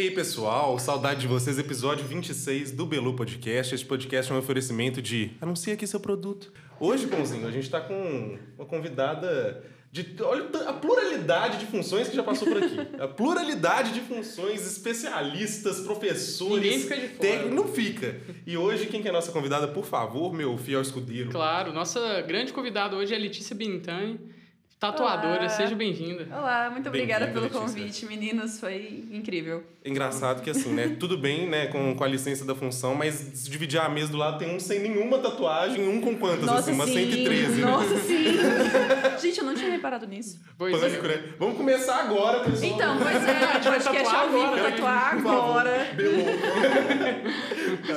aí, pessoal? Saudade de vocês, episódio 26 do Belu Podcast. Este podcast é um oferecimento de Anuncia aqui seu produto. Hoje, Pãozinho, a gente está com uma convidada de. Olha a pluralidade de funções que já passou por aqui. A pluralidade de funções, especialistas, professores. Ninguém fica de fora. não fica. E hoje, quem que é a nossa convidada, por favor, meu fiel escudeiro? Claro, nossa grande convidada hoje é Letícia Bintani, tatuadora. Olá. Seja bem-vinda. Olá, muito obrigada pelo Letícia. convite, meninos. Foi incrível. Engraçado que assim, né? Tudo bem, né, com, com a licença da função, mas se dividir a mesa do lado tem um sem nenhuma tatuagem, um com quantas, assim, uma 113, né? Nossa, sim. Gente, eu não tinha reparado nisso. Pois é. Pânico, né? Vamos começar agora, pessoal. Então, pois é, podcast tatuar ao vivo, agora, né? tatuar agora. Belo.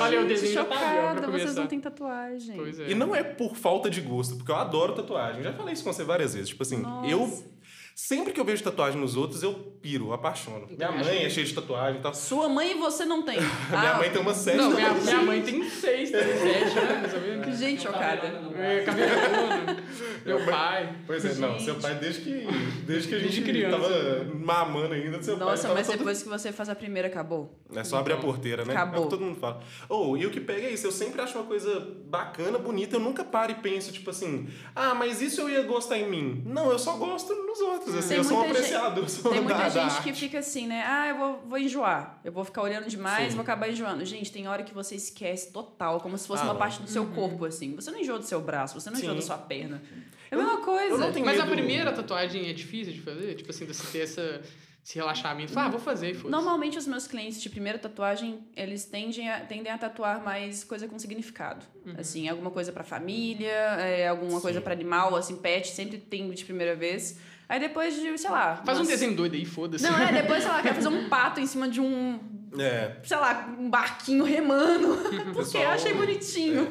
Olha, o Gente, desenho tá chocada, vocês não têm tatuagem. Pois é. E não é por falta de gosto, porque eu adoro tatuagem. Já falei isso com você várias vezes. Tipo assim, Nossa. eu. Sempre que eu vejo tatuagem nos outros, eu piro, apaixono. Minha mãe é cheia de tatuagem e tal. Sua mãe e você não tem. Minha Ah, mãe tem uma sete Não, minha, tatuagens. minha mãe tem seis, tem sete anos, sabia? Gente, chocada. É, Meu pai. Pois é, não, seu pai desde que, desde que a gente Desde criança. tava mamando ainda, seu pai Nossa, tava mas todo depois que você faz a primeira, acabou. É só abrir a porteira, né? Acabou. É o que todo mundo fala. Ou, e o que pega é isso, eu sempre acho uma coisa bacana, bonita, eu nunca paro e penso, tipo assim, ah, mas isso eu ia gostar em mim. Não, eu só gosto nos outros, assim, Tem eu sou um muita gente- apreciador, sou Tem muita da- da gente que fica assim, né? Ah, eu vou, vou enjoar. Eu vou ficar olhando demais, Sim. vou acabar enjoando. Gente, tem hora que você esquece total, como se fosse Ah, uma parte do seu corpo, assim. Você não enjoa do seu braço, você não enjoa Sim. da sua perna. É a mesma coisa. eu não tenho Mas a medo- primeira tatuagem é difícil de fazer? Tipo assim, você ter essa, esse relaxamento. Ah, vou fazer e foda Normalmente os meus clientes de primeira tatuagem, eles tendem a, tendem a tatuar mais coisa com significado. Assim, alguma coisa pra família, é, alguma coisa pra animal, assim, pet, sempre tem de primeira vez. Aí depois de, sei lá... Faz um umas- desenho doido aí, foda-se. Não, é, depois, sei lá, quer fazer um pato em cima de um É. sei lá, um barquinho remando. Porque Pessoal- eu achei bonitinho.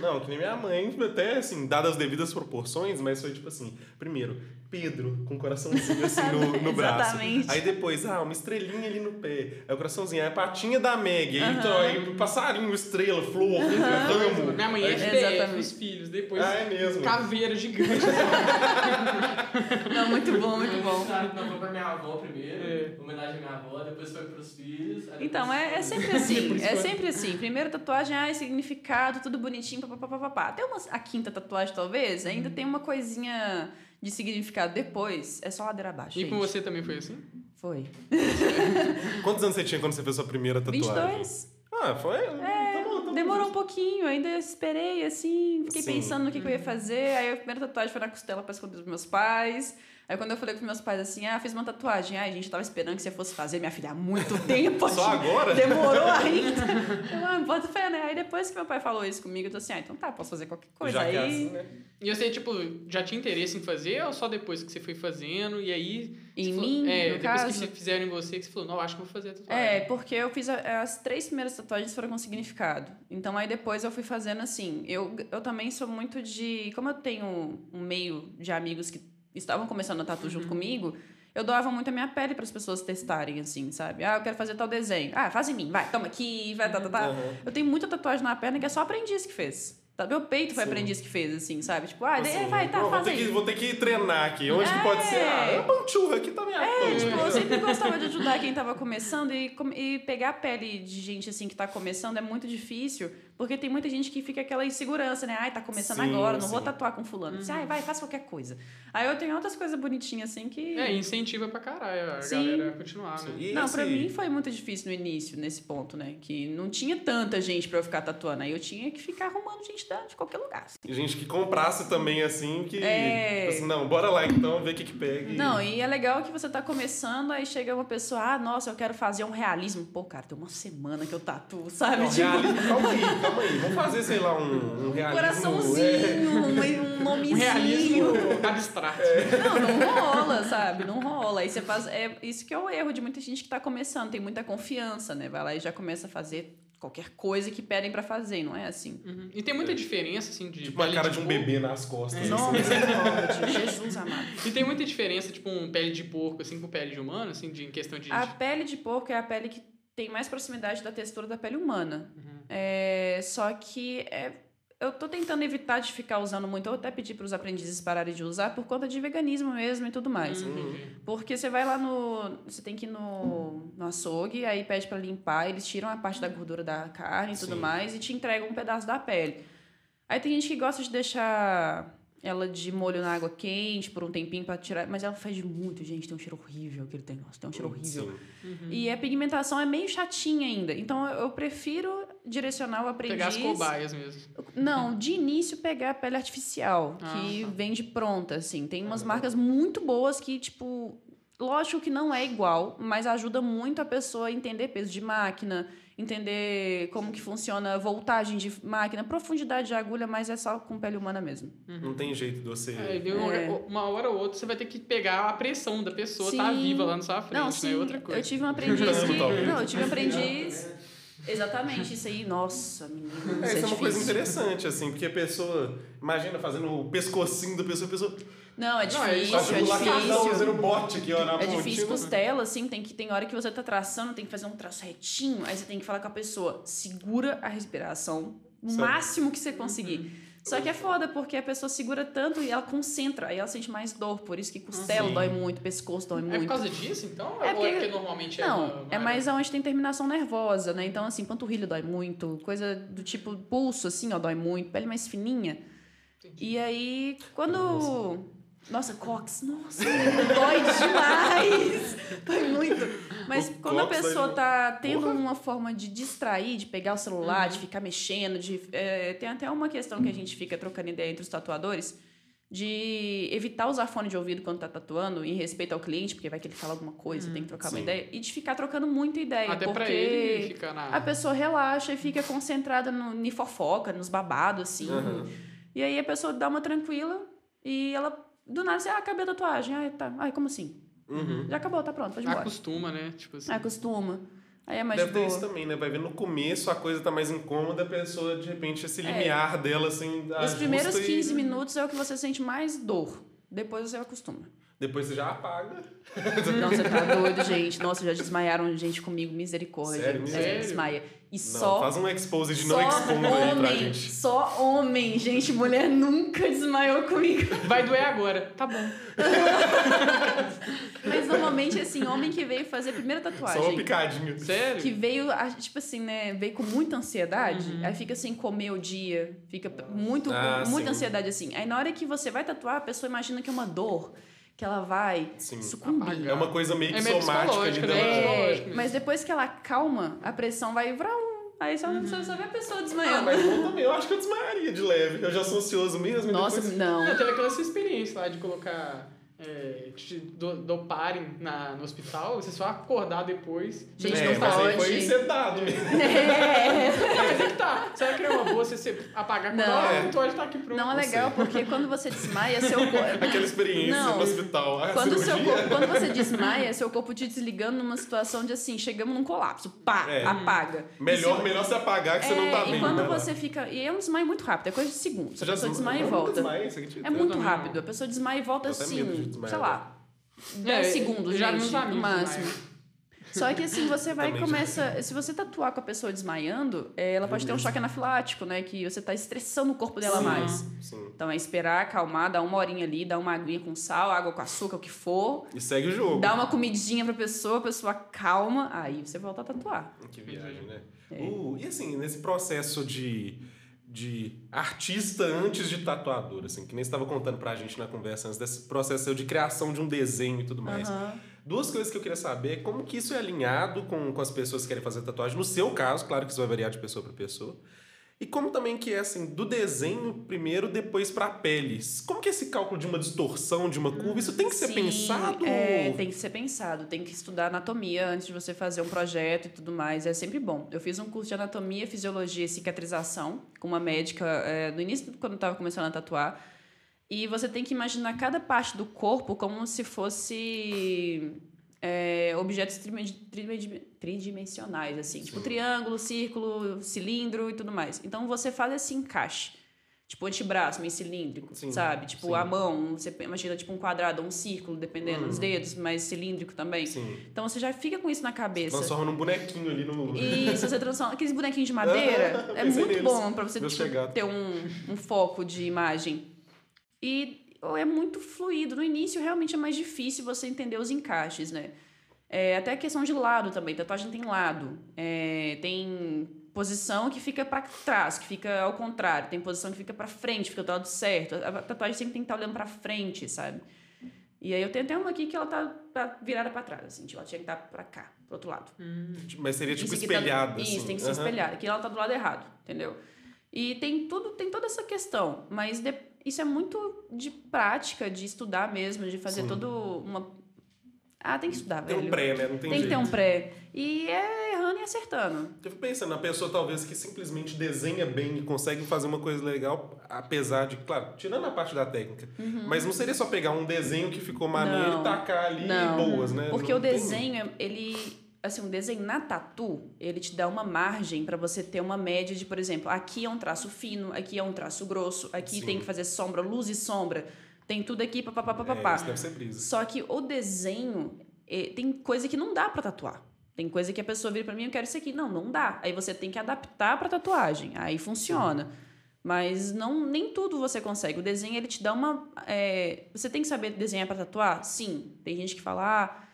Não, que nem minha mãe, até assim, dadas as devidas proporções, mas foi tipo assim, primeiro, Pedro, com um coraçãozinho assim no, no braço. Exatamente. Aí depois, ah, uma estrelinha ali no pé. Aí o coraçãozinho, aí a patinha da Meg, aí, então, aí passarinho, estrela, flor, ramo. Minha mãe é os filhos. Depois, Ah, é mesmo. caveira gigante. Não, muito bom, muito bom. Não, foi pra minha avó primeiro, homenagem à minha avó, depois foi pros filhos. Então, é, é sempre assim. É sempre assim. Primeiro tatuagem, ah, significado, tudo bonitinho, papapá. Até uma, a quinta tatuagem, talvez, ainda tem uma coisinha de significado. Depois, é só ladeira abaixo. E gente. com você também foi assim? Foi. Quantos anos você tinha quando você fez sua primeira tatuagem? 22. Ah, foi? É, tá bom, tá bom. Demorou um pouquinho, ainda esperei assim, fiquei Sim. pensando no que, que eu ia fazer. Aí a primeira tatuagem foi na costela pra esconder dos meus pais. Aí quando eu falei com meus pais assim, ah, fiz uma tatuagem. Ai, gente, tava esperando que você fosse fazer, minha filha, há muito tempo. Só gente. agora? Demorou ainda. Eu, ah, bota fé, né? Aí depois que meu pai falou isso comigo, eu tô assim, ah, então tá, posso fazer qualquer coisa. Já aí. que é assim, né? E você, tipo, já tinha interesse em fazer ou só depois que você foi fazendo e aí... Em falou- mim, É, depois caso? que fizeram em você, que você falou, não, acho que vou fazer a tatuagem. É, porque eu fiz a- as três primeiras tatuagens foram com significado. Então aí depois eu fui fazendo assim. Eu, eu também sou muito de. Como eu tenho um meio de amigos que estavam começando a tatu junto comigo, eu doava muito a minha pele para as pessoas testarem, assim, sabe? Ah, eu quero fazer tal desenho. Ah, faz em mim, vai, toma aqui, vai, tá, tá, tá. Uhum. Eu tenho muita tatuagem na perna que é só aprendiz que fez. Tá? Meu peito foi Sim. aprendiz que fez, assim, sabe? Tipo, ah, Assim, vai, tá, "Pô, vou faz ter aí. que, Vou ter que treinar aqui. Onde que pode ser? Ah, é uma panturra, aqui tá minha É, tipo, eu sempre gostava de ajudar quem tava começando e, e pegar a pele de gente assim que tá começando é muito difícil, porque tem muita gente que fica aquela insegurança, né? Ai, tá começando Sim, agora, não vou sim. tatuar com fulano. Você, Ai, vai, faz qualquer coisa. Aí eu tenho outras coisas bonitinhas assim que. É, incentiva pra caralho a Sim. galera a continuar, né? E Não, esse- pra mim foi muito difícil no início, nesse ponto, né? Que não tinha tanta gente pra eu ficar tatuando. Aí eu tinha que ficar arrumando gente de qualquer lugar. E gente que comprasse também, assim, que. É. tipo assim, não, bora lá então, ver o que que pega. e- Não, e é legal que você tá começando, aí chega uma pessoa, ah, nossa, eu quero fazer um realismo. Pô, cara, tem uma semana que eu tatuo, sabe? Não, Tipo, realismo, calma aí. Vamos fazer, sei lá, um, um realismo. coraçãozinho, um, um Um nomezinho. realismo abstrato. Não, não rola, sabe? Não rola. Aí você faz. É isso que é o erro de muita gente que tá começando, tem muita confiança, né? Vai lá e já começa a fazer qualquer coisa que pedem pra fazer, não é assim. Uhum. E tem muita diferença, assim, de. Tipo uma pele cara de um porco. bebê nas costas. Não, assim. misericórdia, Jesus amado. E tem muita diferença, tipo, um pele de porco, assim, com pele de humano, assim, de, em questão de. A pele de porco é a pele que tem mais proximidade da textura da pele humana. Uhum. É, só que é, eu tô tentando evitar de ficar usando muito, ou até pedir para os aprendizes pararem de usar por conta de veganismo mesmo e tudo mais. Uhum. Porque você vai lá no. Você tem que ir no, no açougue, aí pede para limpar, eles tiram a parte da gordura da carne e tudo Sim. mais e te entregam um pedaço da pele. Aí tem gente que gosta de deixar ela de molho na água quente por um tempinho para tirar. Mas ela fede muito, gente. Tem um cheiro horrível aquele negócio. Tem um cheiro horrível. Sim. E a pigmentação é meio chatinha ainda. Então eu eu prefiro direcionar o aprendiz. Pegar as cobaias mesmo. Não, de início pegar a pele artificial, que Ah, tá. vende pronta, assim. Tem umas marcas muito boas que, tipo, lógico que não é igual, mas ajuda muito a pessoa a entender peso de máquina, entender como que funciona a voltagem de máquina, profundidade de agulha, mas é só com pele humana mesmo. Não tem jeito de você. Viu, É. uma hora ou outra você vai ter que pegar a pressão da pessoa tá Sim. viva lá na sua frente, não, né? sim, Outra coisa. eu tive um aprendiz que... Não, eu tive um aprendiz... Exatamente, isso aí, nossa, menina, É, isso isso é uma coisa interessante, assim, porque a pessoa. Imagina fazendo o pescocinho da pessoa, a pessoa. Não, é Não, é difícil, Faz é lacazão difícil. fazendo bote aqui, ó, na É difícil costela, assim, tem que tem hora que você tá traçando, tem que fazer um traço retinho, aí você tem que falar com a pessoa, segura a respiração o máximo que você conseguir. Só que é foda, porque a pessoa segura tanto e ela concentra, aí ela sente mais dor, por isso que costela Sim. dói muito, pescoço dói É muito. por causa disso, então? É Ou porque- é porque normalmente é. Não, uma- é mais aonde tem terminação nervosa, né? Então, assim, panturrilha dói muito, coisa do tipo pulso, assim, ó, dói muito, pele mais fininha. E aí, quando. Nossa, cox, nossa, dói demais! dói muito. Mas O quando a pessoa tá tendo Porra. uma forma de distrair, de pegar o celular, Uhum. de ficar mexendo, de. é, tem até uma questão que a gente fica trocando ideia entre os tatuadores de evitar usar fone de ouvido quando tá tatuando, em respeito ao cliente, porque vai que ele fala alguma coisa, tem que trocar uma sim. ideia, e de ficar trocando muita ideia, Até porque pra ele ficar na. a pessoa relaxa e fica concentrada no, ni fofoca, nos babados, assim. Aham. E aí a pessoa dá uma tranquila e ela, do nada, assim, ah, acabei a tatuagem. Ai, tá. Ai, como assim? Uhum. Já acabou, tá pronto, pode ir embora. Acostuma, né? Tipo assim. Acostuma. Aí é mais Deve de ter boa. isso também, né? Vai ver no começo a coisa tá mais incômoda, a pessoa, de repente, esse limiar dela, assim. Os primeiros e 15 minutos é o que você sente mais dor. Depois você acostuma. Depois você já apaga. Não, você tá doido, gente. Nossa, já desmaiaram gente comigo, misericórdia. Sério? Sério? desmaia. E Não, só. faz um expose de só não expondo aí pra homem, gente. só homem, gente. Mulher nunca desmaiou comigo. Vai doer agora. Tá bom. Mas normalmente, assim, homem que veio fazer a primeira Só uma tatuagem. picadinha. Sério? Que veio, tipo assim, né? Veio com muita ansiedade, Uhum. aí fica sem comer o dia, fica muito, Ah, com muita sim. ansiedade assim. Aí na hora que você vai tatuar, a pessoa imagina que é uma dor, que ela vai Sim. sucumbir. É uma coisa meio que É meio somática psicológica, dela. né? É, mesmo. mas depois que ela calma, a pressão vai vrum, Aí só, só, só vê a pessoa Ah, desmaiando. mas eu também, eu acho que eu desmaiaria de leve. Eu já sou ansioso mesmo. Nossa, depois... não. Eu teve aquela sua experiência lá de colocar. É, te do, doparem na, no hospital, você só acordar depois. Gente, é, não mas aí pode. foi mesmo. É. Não, mas é que tá. Será que não é uma boa você se apagar quando Não. a tatuagem tá aqui pronto? Não é legal, porque quando você desmaia, seu corpo. Aquela experiência Não. no hospital. A Quando, o seu corpo, quando você desmaia, seu corpo te desligando numa situação de assim, chegamos num colapso. Pá, É. apaga. Melhor, E se- melhor se apagar que você não É, tá e bem. quando né? você fica. E é um desmaio muito rápido, é coisa de segundos. Você a pessoa desmaia e volta. acredita? É muito rápido. não. A pessoa desmaia e volta assim, desmaiar, sei lá, 10 É, segundos, já gente, meus no máximo. Só que assim, você vai e começa. Se você tatuar com a pessoa desmaiando, eh, ela pode ter um choque anafilático, né? Que você tá estressando o corpo dela Sim, mais. Sim. Então é esperar, acalmar, dar uma horinha ali, dar uma aguinha com sal, água com açúcar, o que for. E segue o jogo. Dá uma comidinha pra pessoa, a pessoa calma, aí você volta a tatuar. Que viagem, né? É. Uh, e assim, nesse processo de, de artista antes de tatuador, assim, que nem você estava contando pra gente na conversa antes, desse processo de criação de um desenho e tudo mais. Aham. Duas coisas que eu queria saber como que isso é alinhado com, com as pessoas que querem fazer tatuagem. No seu caso, claro que isso vai variar de pessoa para pessoa. E como também que é assim, do desenho primeiro, depois pra peles. Como que é esse cálculo de uma distorção, de uma curva? Isso tem que ser Sim, pensado? É, tem que ser pensado. Tem que estudar anatomia antes de você fazer um projeto e tudo mais. É sempre bom. Eu fiz um curso de anatomia, fisiologia e cicatrização com uma médica é, no início, quando eu estava começando a tatuar. E você tem que imaginar cada parte do corpo como se fosse é, objetos tridimensionais, assim. Tipo triângulo, círculo, cilindro e tudo mais. Então você faz esse encaixe. Tipo, antebraço, meio cilíndrico, Sim, sabe? Tipo, sim. a mão, você imagina tipo um quadrado ou um círculo, dependendo dos dedos, mas cilíndrico também. Sim. Então você já fica com isso na cabeça. Transforma num bonequinho ali no. Se você transforma aqueles bonequinhos de madeira, é muito neles. bom pra você tipo, ter um, um foco de imagem. E é muito fluido. No início, realmente é mais difícil você entender os encaixes, né? É, até a questão de lado também. Tatuagem tem lado. É, tem posição que fica pra trás, que fica ao contrário. Tem posição que fica pra frente, fica do lado certo. A tatuagem sempre tem que estar olhando pra frente, sabe? E aí eu tenho até uma aqui que ela tá pra- virada pra trás, assim. Tipo, ela tinha que estar pra cá, pro outro lado. Mas seria tipo aqui tá- espelhado. isso, assim. tem que ser Aham. espelhado. Aqui ela tá do lado errado, entendeu? E tem tudo, tem toda essa questão, mas de- isso é muito de prática, de estudar mesmo, de fazer Sim. todo uma Ah, tem que estudar, Tem velho. um pré, né? Não tem, Tem que jeito. ter um pré. E é errando e acertando. Eu fico pensando, a pessoa talvez que simplesmente desenha bem e consegue fazer uma coisa legal, apesar de, claro, tirando a parte da técnica. Mas não seria só pegar um desenho que ficou maneiro Não. e tacar ali Não. boas, né? Porque Não o tem- desenho, ele. Assim, um desenho na tatu, ele te dá uma margem pra você ter uma média de, por exemplo, aqui é um traço fino, aqui é um traço grosso, aqui Sim. tem que fazer sombra, luz e sombra. Tem tudo aqui, papapá, É, papapá. isso deve ser brisa. Só que o desenho eh, tem coisa que não dá pra tatuar. Tem coisa que a pessoa vira pra mim, eu quero isso aqui. Não, não dá. Aí você tem que adaptar pra tatuagem. Aí funciona. Mas não nem tudo você consegue. O desenho ele te dá uma. eh, você tem que saber desenhar pra tatuar? Sim. Tem gente que fala, ah,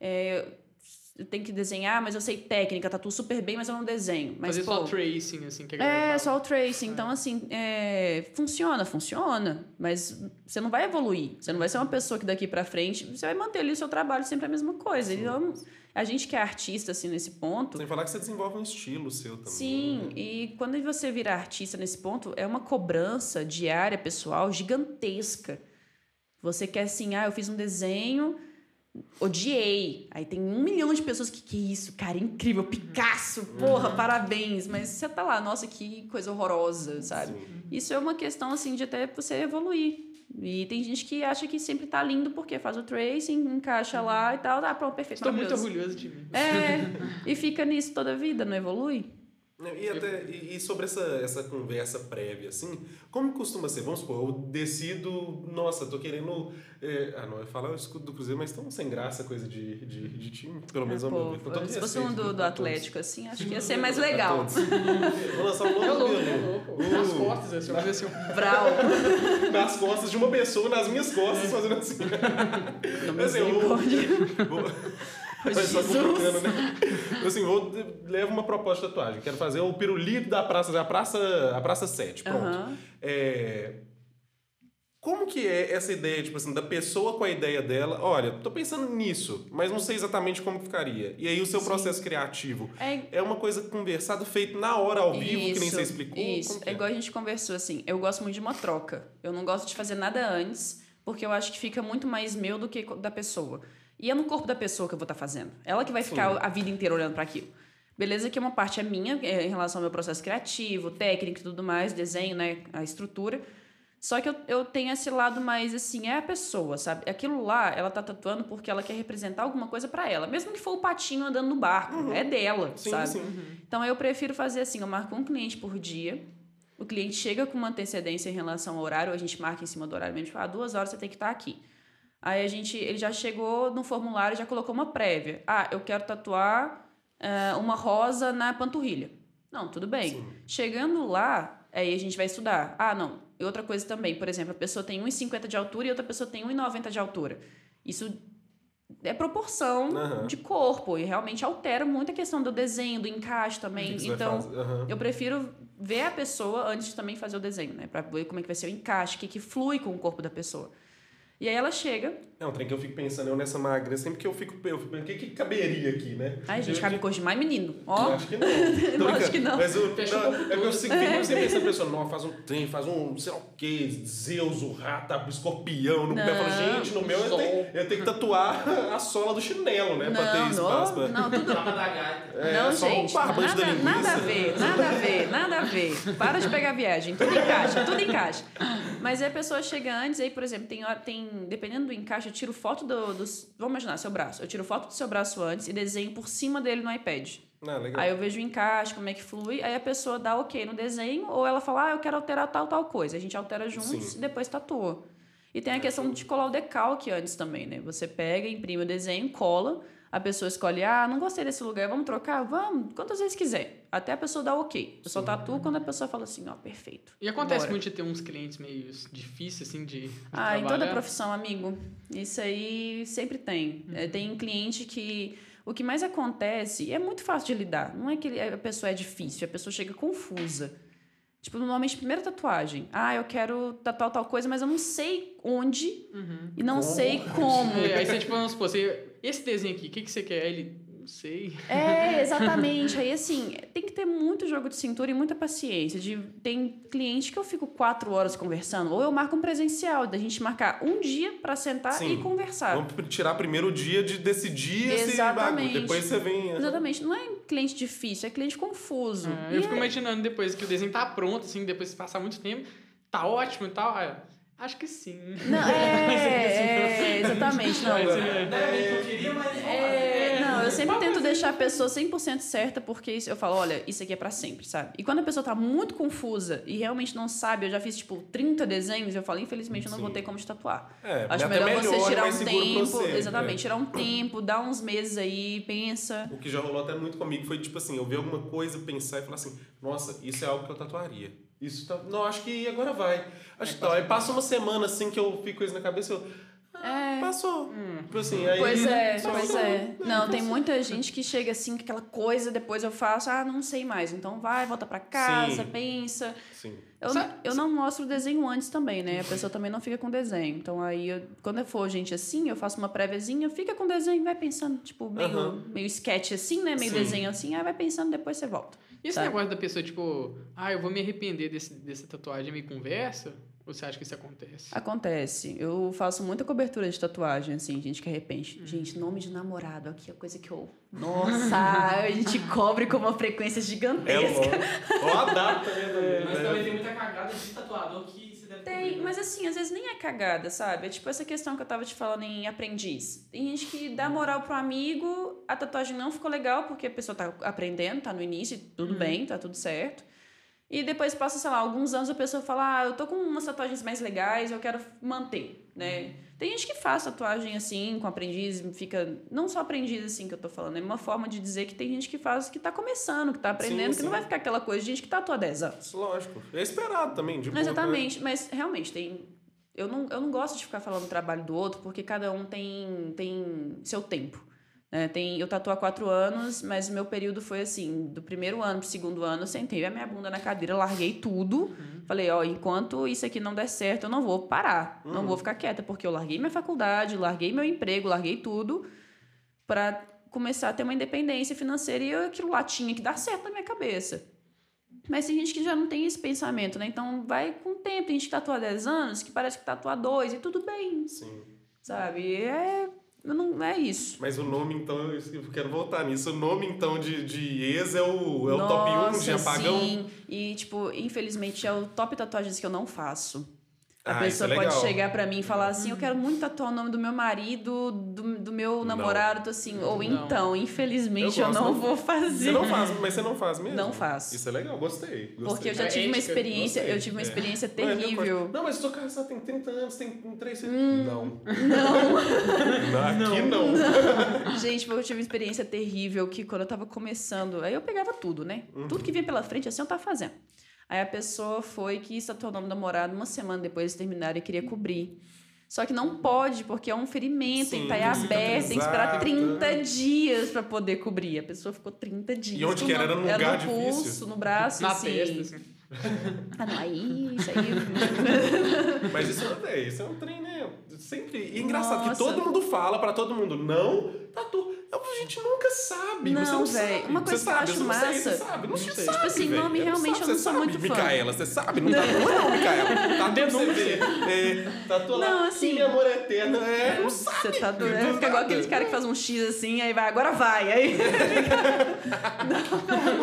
eh, eu tenho que desenhar, mas eu sei técnica, tatuo super bem, mas eu não desenho. Mas, Fazer pô, só tracing, assim, que a galera é, fala. só o tracing. Então, assim, é, funciona, funciona, mas você não vai evoluir. Você não vai ser uma pessoa que daqui pra frente, você vai manter ali o seu trabalho sempre a mesma coisa. Então, a gente que é artista, assim, nesse ponto. Sem falar que você desenvolve um estilo seu também. Sim, né? e quando você vira artista nesse ponto, é uma cobrança diária, pessoal, gigantesca. Você quer assim, ah, eu fiz um desenho, odiei. Aí tem um milhão de pessoas que, que isso, cara, incrível, Picasso, porra, parabéns. Mas você tá lá, nossa, que coisa horrorosa, sabe? Sim. Isso é uma questão, assim, de até você evoluir. E tem gente que acha que sempre tá lindo porque faz o tracing, encaixa lá e tal, tá pronto, perfeito, Estou muito orgulhoso de mim. É, e fica nisso toda a vida, não evolui? E, até, e, sobre essa, essa conversa prévia, assim, como costuma ser? Vamos supor, eu decido, nossa, tô querendo. é, ah, não, eu ia falar o escudo do Cruzeiro, mas tão sem graça coisa de, de, de time, pelo menos ao meu ver. Se fosse um do, do a todos. Atlético, assim, acho que ia ser mais A legal. Vou lançar um novo louco, é Belu. louco. Nas costas, assim, fazer assim. Brau. Nas costas de uma pessoa, nas minhas costas, fazendo assim. Não Assim, eu- vou- Mas só complicando, né? Assim, vou levo uma proposta de tatuagem. Quero fazer o pirulito da praça, a praça, a praça 7. Pronto. É, Como que é essa ideia, tipo assim, da pessoa com a ideia dela? Olha, tô pensando nisso, mas não sei exatamente como ficaria. E aí o seu Sim. processo criativo É é uma coisa conversada, feita na hora, ao vivo, que nem Isso, você explicou? Isso, que é igual a gente conversou, assim. Eu gosto muito de uma troca. Eu não gosto de fazer nada antes, porque eu acho que fica muito mais meu do que da pessoa. E é no corpo da pessoa que eu vou estar fazendo. Ela que vai Sim. ficar a vida inteira olhando para aquilo. Beleza que uma parte é minha, é, em relação ao meu processo criativo, técnico e tudo mais, desenho, né, a estrutura. Só que eu, eu tenho esse lado mais assim, é a pessoa, sabe? Aquilo lá, ela tá tatuando porque ela quer representar alguma coisa para ela. Mesmo que for o patinho andando no barco, é dela, Sim, sabe? sim. Então eu prefiro fazer assim, eu marco um cliente por dia. O cliente chega com uma antecedência em relação ao horário, a gente marca em cima do horário mesmo, tipo, ah, duas horas você tem que estar aqui. Aí a gente, ele já chegou no formulário, já colocou uma prévia. Ah, eu quero tatuar eh, uma rosa na panturrilha. Não, tudo bem. Sim. Chegando lá, aí a gente vai estudar. Ah, não. E outra coisa também, por exemplo, a pessoa tem 1,50 de altura e outra pessoa tem 1,90 de altura. Isso é proporção Aham. de corpo e realmente altera muito a questão do desenho, do encaixe também. então? Aham. eu prefiro ver a pessoa antes de também fazer o desenho, né? Pra ver como é que vai ser o encaixe, o que, que flui com o corpo da pessoa. E aí ela chega. É um trem que eu fico pensando, eu nessa magra, sempre que eu fico, eu fico pensando, o que, que caberia aqui, né? Ai, gente, Eu- cabe cor de mais menino. Eu Ó, acho que não. Lógico brincando. que não. Mas eu, não, é que eu sempre fico sempre pensando, pessoa, não, faz um trem, faz um, sei lá o quê, Zeus, o rato, o escorpião no pé. Eu falo, Não. gente, no meu eu tenho, eu tenho que tatuar a sola do chinelo, né? pra ter não, espaço pra... não, não, tudo. É, não, só um gente, da nada, nada a ver, nada a ver, nada a ver. Para de pegar viagem, tudo encaixa, tudo encaixa. Mas aí a pessoa chega antes, aí, por exemplo, tem, hora- dependendo do encaixe, eu tiro foto do, dos. Vamos imaginar, seu braço. Eu tiro foto do seu braço antes e desenho por cima dele no iPad. Ah, legal. Aí eu vejo o encaixe, como é que flui, aí a pessoa dá ok no desenho, ou ela fala, ah, eu quero alterar tal, tal coisa. A gente altera juntos Sim. e depois tatua. E tem a questão de colar o decalque antes também, né? Você pega, imprime o desenho, cola, a pessoa escolhe, ah, não gostei desse lugar, vamos trocar? Vamos, quantas vezes quiser. Até a pessoa dar ok. Eu só tatuo quando a pessoa fala assim, ó, perfeito. E acontece Bora. muito de ter uns clientes meio difíceis, assim, de, de Ah, em toda trabalhar. profissão, amigo. Isso aí sempre tem. É, tem cliente que. O que mais acontece e é muito fácil de lidar. Não é que a pessoa é difícil, a pessoa chega confusa. Tipo, normalmente, primeira tatuagem. Ah, eu quero tatuar tal coisa, mas eu não sei onde e não Como? sei como. É, aí você, tipo, vamos supor, você, esse desenho aqui, o que, que você quer? Aí ele, não sei. É, exatamente. Aí, assim, tem que ter muito jogo de cintura e muita paciência. De, tem cliente que eu fico quatro horas conversando, ou eu marco um presencial, da gente marcar um dia pra sentar Sim. e conversar. Vamos tirar primeiro o dia de decidir esse Exatamente. bagulho. Depois você vem. Exatamente. Não é cliente difícil, é cliente confuso. É, E eu fico é- imaginando depois que o desenho tá pronto, assim, depois de passar muito tempo, tá ótimo e tal. aí, acho que sim. Não, é, é, exatamente. Não, é, É, não, eu sempre tento deixar a pessoa 100% certa, porque isso- eu falo, olha, isso aqui é pra sempre, sabe? E quando a pessoa tá muito confusa e realmente não sabe, eu já fiz, tipo, 30 desenhos, eu falo, infelizmente, eu não vou Sim. ter como te tatuar. É, Acho melhor você melhor e tirar um tempo, você, exatamente, é. tirar um tempo, dar uns meses aí, pensa. O que já rolou até muito comigo foi tipo assim, eu ver alguma coisa, pensar e falar assim, nossa, isso é algo que eu tatuaria. Isso tá. Não, acho que agora vai. Acho que tá. Aí passa uma semana assim que eu fico isso na cabeça, eu. É. passou. Tipo assim, aí. Pois é, passou. pois é. Não, tem muita gente que chega assim com aquela coisa, depois eu faço, ah, não sei mais. Então vai, volta pra casa, Sim. pensa. Sim. Eu, Sabe- eu não mostro o desenho antes também, né? A pessoa também não fica com desenho. Então aí, eu- quando eu for gente assim, eu faço uma préviazinha, fica com desenho, vai pensando, tipo, meio, Aham. meio sketch assim, né? Meio Sim. desenho assim, aí vai pensando, depois você volta. E esse Sabe? negócio da pessoa, tipo, ah, eu vou me arrepender desse, dessa tatuagem, é meio conversa? Ou você acha que isso acontece? Acontece. Eu faço muita cobertura de tatuagem, assim, gente que arrepende. Gente, nome de namorado aqui é coisa que eu. Nossa, a gente cobre com uma frequência É gigantesca. logo. Ó, a data, né? Mas também, tem muita cagada de tatuador que você deve Tem, né? mas assim, às vezes nem é cagada, sabe? É tipo essa questão que eu tava te falando em aprendiz. Tem gente que dá moral pro amigo, a tatuagem não ficou legal porque a pessoa tá aprendendo, tá no início, tudo bem, tá tudo certo. E depois passa, sei lá, alguns anos a pessoa fala, ah, eu tô com umas tatuagens mais legais, eu quero manter, né? Tem gente que faz tatuagem assim, com aprendiz, fica. Não só aprendiz assim que eu tô falando, é uma forma de dizer que tem gente que faz que tá começando, que tá aprendendo, Sim, que não sim. vai ficar aquela coisa de gente que tatua há 10 anos. Lógico. É esperado também, de boa, né? Exatamente, mas realmente tem. Eu não, eu não gosto de ficar falando do trabalho do outro, porque cada um tem, tem seu tempo. Né? Tem, eu tatuo há quatro anos, mas o meu período foi assim: do primeiro ano pro segundo ano, eu sentei a minha bunda na cadeira, larguei tudo. Falei, ó, enquanto isso aqui não der certo, eu não vou parar, não vou ficar quieta, porque eu larguei minha faculdade, larguei meu emprego, larguei tudo para começar a ter uma independência financeira e aquilo lá tinha que dar certo na minha cabeça. Mas tem gente que já não tem esse pensamento, né? Então vai com o tempo. Tem gente que tatua há 10 anos, que parece que tatua há 2 e tudo bem, Sim. sabe? É, não é isso. Mas o nome, então, eu quero voltar nisso. O nome, então, de, de ex é o, é o top 1 de Nossa, apagão? Sim. E, tipo, infelizmente é o top tatuagens que eu não faço. A Ah, isso pessoa é pode chegar pra mim e falar assim: Eu quero muito tatuar o nome do meu marido, do, do meu Não. namorado, tô assim. Ou Não. então, infelizmente, Eu eu, não não- vou fazer. Você não faz, mas você não faz mesmo? Não faço. Isso é legal, gostei. gostei. Porque eu já É tive uma ética, experiência, gostei. eu tive uma É. experiência Não, é meu terrível. Não, mas eu sou casado, tem 30 anos, tem três filhos. Hum. Não. Não. Aqui não. Gente, eu tive uma experiência terrível que quando eu tava começando, aí eu pegava tudo, né? Tudo que vinha pela frente, assim eu tava fazendo. Aí a pessoa foi que tatuou o nome do namorado uma semana depois de terminar e queria cobrir. Só que não pode, porque é um ferimento, tem Sim, que estar tem que aberto, tem que esperar cicatrizar. 30 dias pra poder cobrir. A pessoa ficou 30 dias. E onde que era? Era o- num lugar no pulso, difícil? no braço, Na assim. testa, assim. Ah, não, aí, isso aí. Mas isso, é, isso é um trem, né? Sempre. E é engraçado que Nossa. todo mundo fala pra todo mundo, não, tatu. A gente nunca sabe. você Não, não véi, sabe. uma coisa você que eu sabe, acho eu não sei, massa- Você sabe, não, Não se sei. sabe, Tipo assim, véi. nome Eu realmente sabe, eu não você sou sabe, muito fã. Micaela, você sabe? Não tatua não, Micaela. Tatua pra você ver. É, tatua lá, Não, assim- que meu amor é eterno. É, não sabe. Você tá doido. Do Fica igual nada. aqueles cara que faz um X assim, aí vai, agora vai. Aí.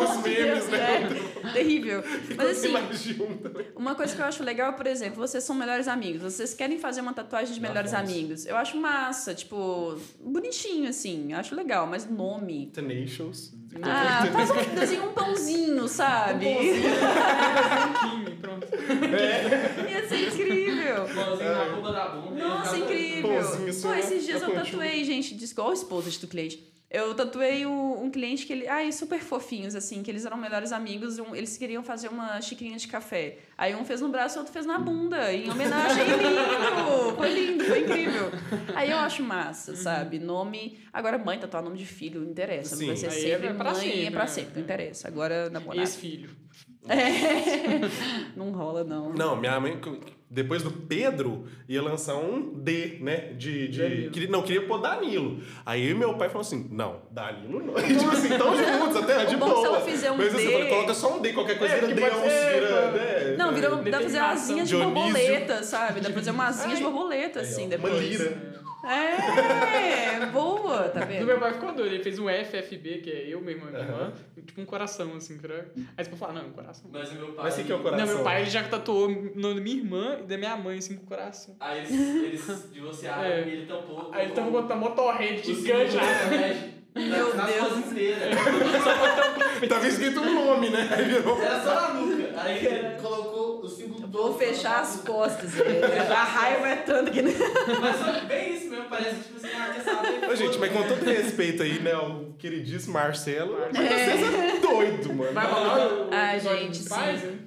Os memes, né? É, terrível. Mas assim, um uma coisa que eu acho legal, por exemplo, vocês são melhores amigos. Vocês querem fazer uma tatuagem de Já melhores fomos. amigos. Eu acho massa, tipo, bonitinho, assim. Acho legal, mas nome. Tenacious. Ah, faz um, desenha um pãozinho, sabe? Um pronto. Ia ser incrível. Pãozinho na ponta da bunda. Nossa, incrível. Pãozinho Pô, esses dias eu tatuei, gente, diz igual a esposa do cliente. Eu tatuei um, um cliente que ele. Ai, super fofinhos, assim, que eles eram melhores amigos. um- eles queriam fazer uma xicrinha de café. Aí um fez no braço e o outro fez na bunda, em homenagem. lindo! Foi lindo, foi incrível. Aí eu acho massa, sabe? Nome. Agora, mãe, tatuar nome de filho, não interessa. Sim. Não vai ser Aí sempre é pra mãe, sempre, é pra né? sempre, não interessa. Agora, namorado. Ex-filho. É. Não rola, não. Não, minha mãe, depois do Pedro, ia lançar um D, né? De. de queria, não, queria pôr Danilo. Aí meu pai falou assim: não, Danilo não. E, tipo assim, tão juntos, até de O bom, boa. se ela fizer um Mas assim, D- falei, coloca só um D, qualquer coisa É, vira D, vira. mano. né? Não, virou, dá pra fazer asinha de borboleta, sabe? Dá pra fazer uma asinha de borboleta, assim, uma depois. lira. É, boa, tá Do vendo? meu pai ficou doido. Ele fez um FFB, que é eu, meu irmão e minha irmã. Tipo um coração, assim, pra... Aí você pode falar, não, é um coração. Mas o meu pai. Mas o que é o coração? Não, meu pai ele já tatuou o nome da minha irmã e da minha mãe, assim, com o coração. Aí eles, eles divorciaram É. e ele tampou. Aí ele uma motorhead o gigante lá. do Meu nas Deus. costas inteiras. Tava escrito um nome, né? Aí virou. Era só na nuca. Aí ele colocou o símbolo Vou fechar as na costas. é. A raiva é tanta que. Mas foi bem parece tipo assim, ah, quer saber? Ô, gente, mas com todo respeito aí, né? O queridíssimo Marcelo. Mas vocês é doido, mano. Vai rolar o Ah, gente, dos pais, hein?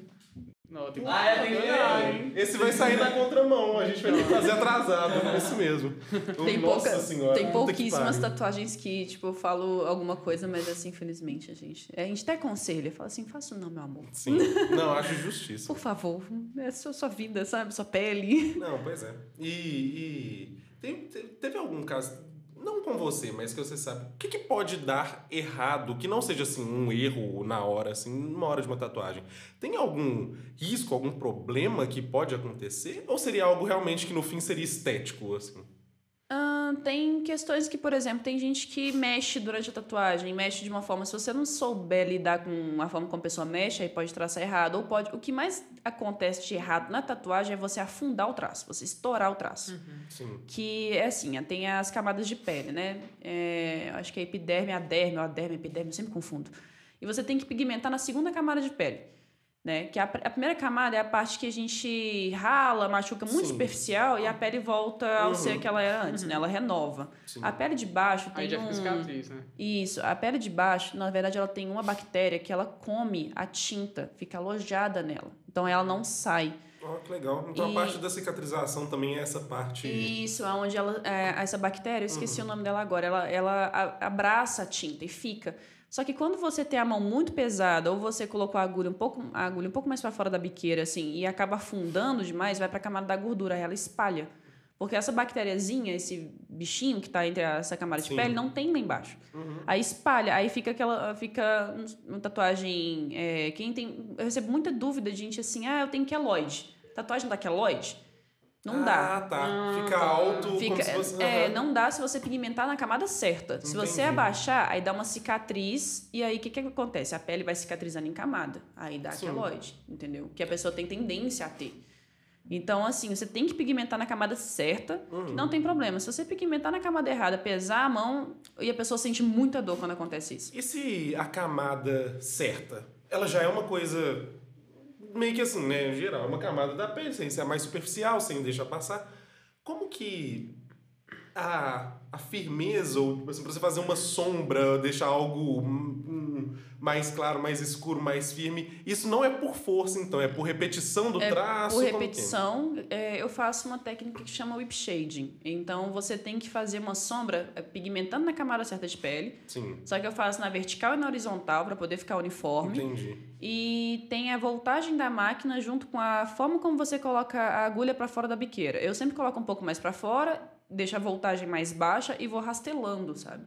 Não, tem que... Ah, é, tem que ver. hein? Esse vai sair na contramão, a gente vai ter que fazer atrasado, é isso mesmo. Tem, Nossa pouca, senhora. tem que pouquíssimas pariu. tatuagens que, tipo, eu falo alguma coisa, mas assim, infelizmente, a gente. A gente até aconselha, fala assim, faça não, meu amor. Sim, não, acho justiça. Por favor, é sua, sua vida, sabe? Sua pele. Não, pois é. E, e tem- te- teve algum caso, não com você, mas que você sabe, o que, que pode dar errado, que não seja assim um erro na hora, assim, numa hora de uma tatuagem? Tem algum risco, algum problema que pode acontecer? Ou seria algo realmente que no fim seria estético, assim? Tem questões que, por exemplo, tem gente que mexe durante a tatuagem, mexe de uma forma. Se você não souber lidar com a forma como a pessoa mexe, aí pode traçar errado. Ou pode. O que mais acontece de errado na tatuagem é você afundar o traço, você estourar o traço. Sim. Que é assim, tem as camadas de pele, né? É, acho que é epiderme, aderme, ou aderme, epiderme, eu sempre confundo. E você tem que pigmentar na segunda camada de pele. Né? Que a, a primeira camada é a parte que a gente rala, machuca muito Sim. superficial e a pele volta ao Uhum. ser que ela era antes, né? Ela renova. Sim. A pele de baixo tem Aí já um... fica cicatriz, né? Isso, a pele de baixo, na verdade, ela tem uma bactéria que ela come a tinta, fica alojada nela. Então ela não sai. Ó, que legal. Então a E- parte da cicatrização também é essa parte. Isso, aonde ela, é, essa bactéria, eu esqueci o nome dela agora, ela, ela a- abraça a tinta e fica. Só que quando você tem a mão muito pesada ou você colocou a agulha um pouco, a agulha um pouco mais para fora da biqueira assim e acaba afundando demais, vai para a camada da gordura, aí ela espalha. Porque essa bactériazinha, esse bichinho que está entre essa camada de Sim. pele, não tem lá embaixo. Aí espalha, aí fica aquela. Fica uma tatuagem. é, quem tem. Eu recebo muita dúvida de gente assim, ah, eu tenho queloide. Tatuagem da queloide? Não dá. Ah, tá. Ah, Fica tá. alto Fica, fosse. é, não dá se você pigmentar na camada certa. Se você Entendi. abaixar, aí dá uma cicatriz, e aí o que, que acontece? A pele vai cicatrizando em camada. Aí dá Sim. queloide, entendeu? Que a pessoa tem tendência a ter. Então, assim, você tem que pigmentar na camada certa, Uhum. que não tem problema. Se você pigmentar na camada errada, pesar a mão, e a pessoa sente muita dor quando acontece isso. E se a camada certa, ela já é uma coisa meio que assim, né? Geral, é uma camada da pele, sem ser mais superficial, sem deixar passar. Como que a, a firmeza, ou tipo assim, pra você fazer uma sombra, deixar algo mais claro, mais escuro, mais firme, isso não é por força, então, é por repetição do É traço? Por é? repetição, é, eu faço uma técnica que chama whip shading. Então, você tem que fazer uma sombra é, pigmentando na camada certa de pele, Sim, Só que eu faço na vertical e na horizontal para poder ficar uniforme. entendi. E tem a voltagem da máquina junto com a forma como você coloca a agulha para fora da biqueira. Eu sempre coloco um pouco mais para fora, deixo a voltagem mais baixa e vou rastelando, sabe?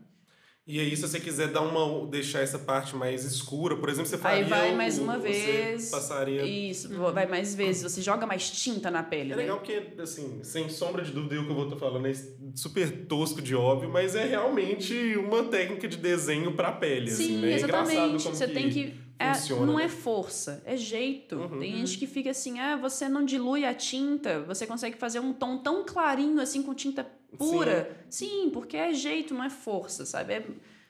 E aí, se você quiser dar uma, deixar essa parte mais escura, por exemplo, você faria Aí vai o- mais uma você vez. passaria Isso, vai mais vezes. Você joga mais tinta na pele, É né? legal porque, assim, sem sombra de dúvida, o que eu vou estar falando é super tosco de óbvio, mas é realmente uma técnica de desenho pra pele, Sim, assim, né? É engraçado como Você tem que. É, funciona, não né? é força, é jeito. Uhum. Tem gente que fica assim, ah, você não dilui a tinta, você consegue fazer um tom tão clarinho assim com tinta pura. Sim, porque é jeito, não é força, sabe? É-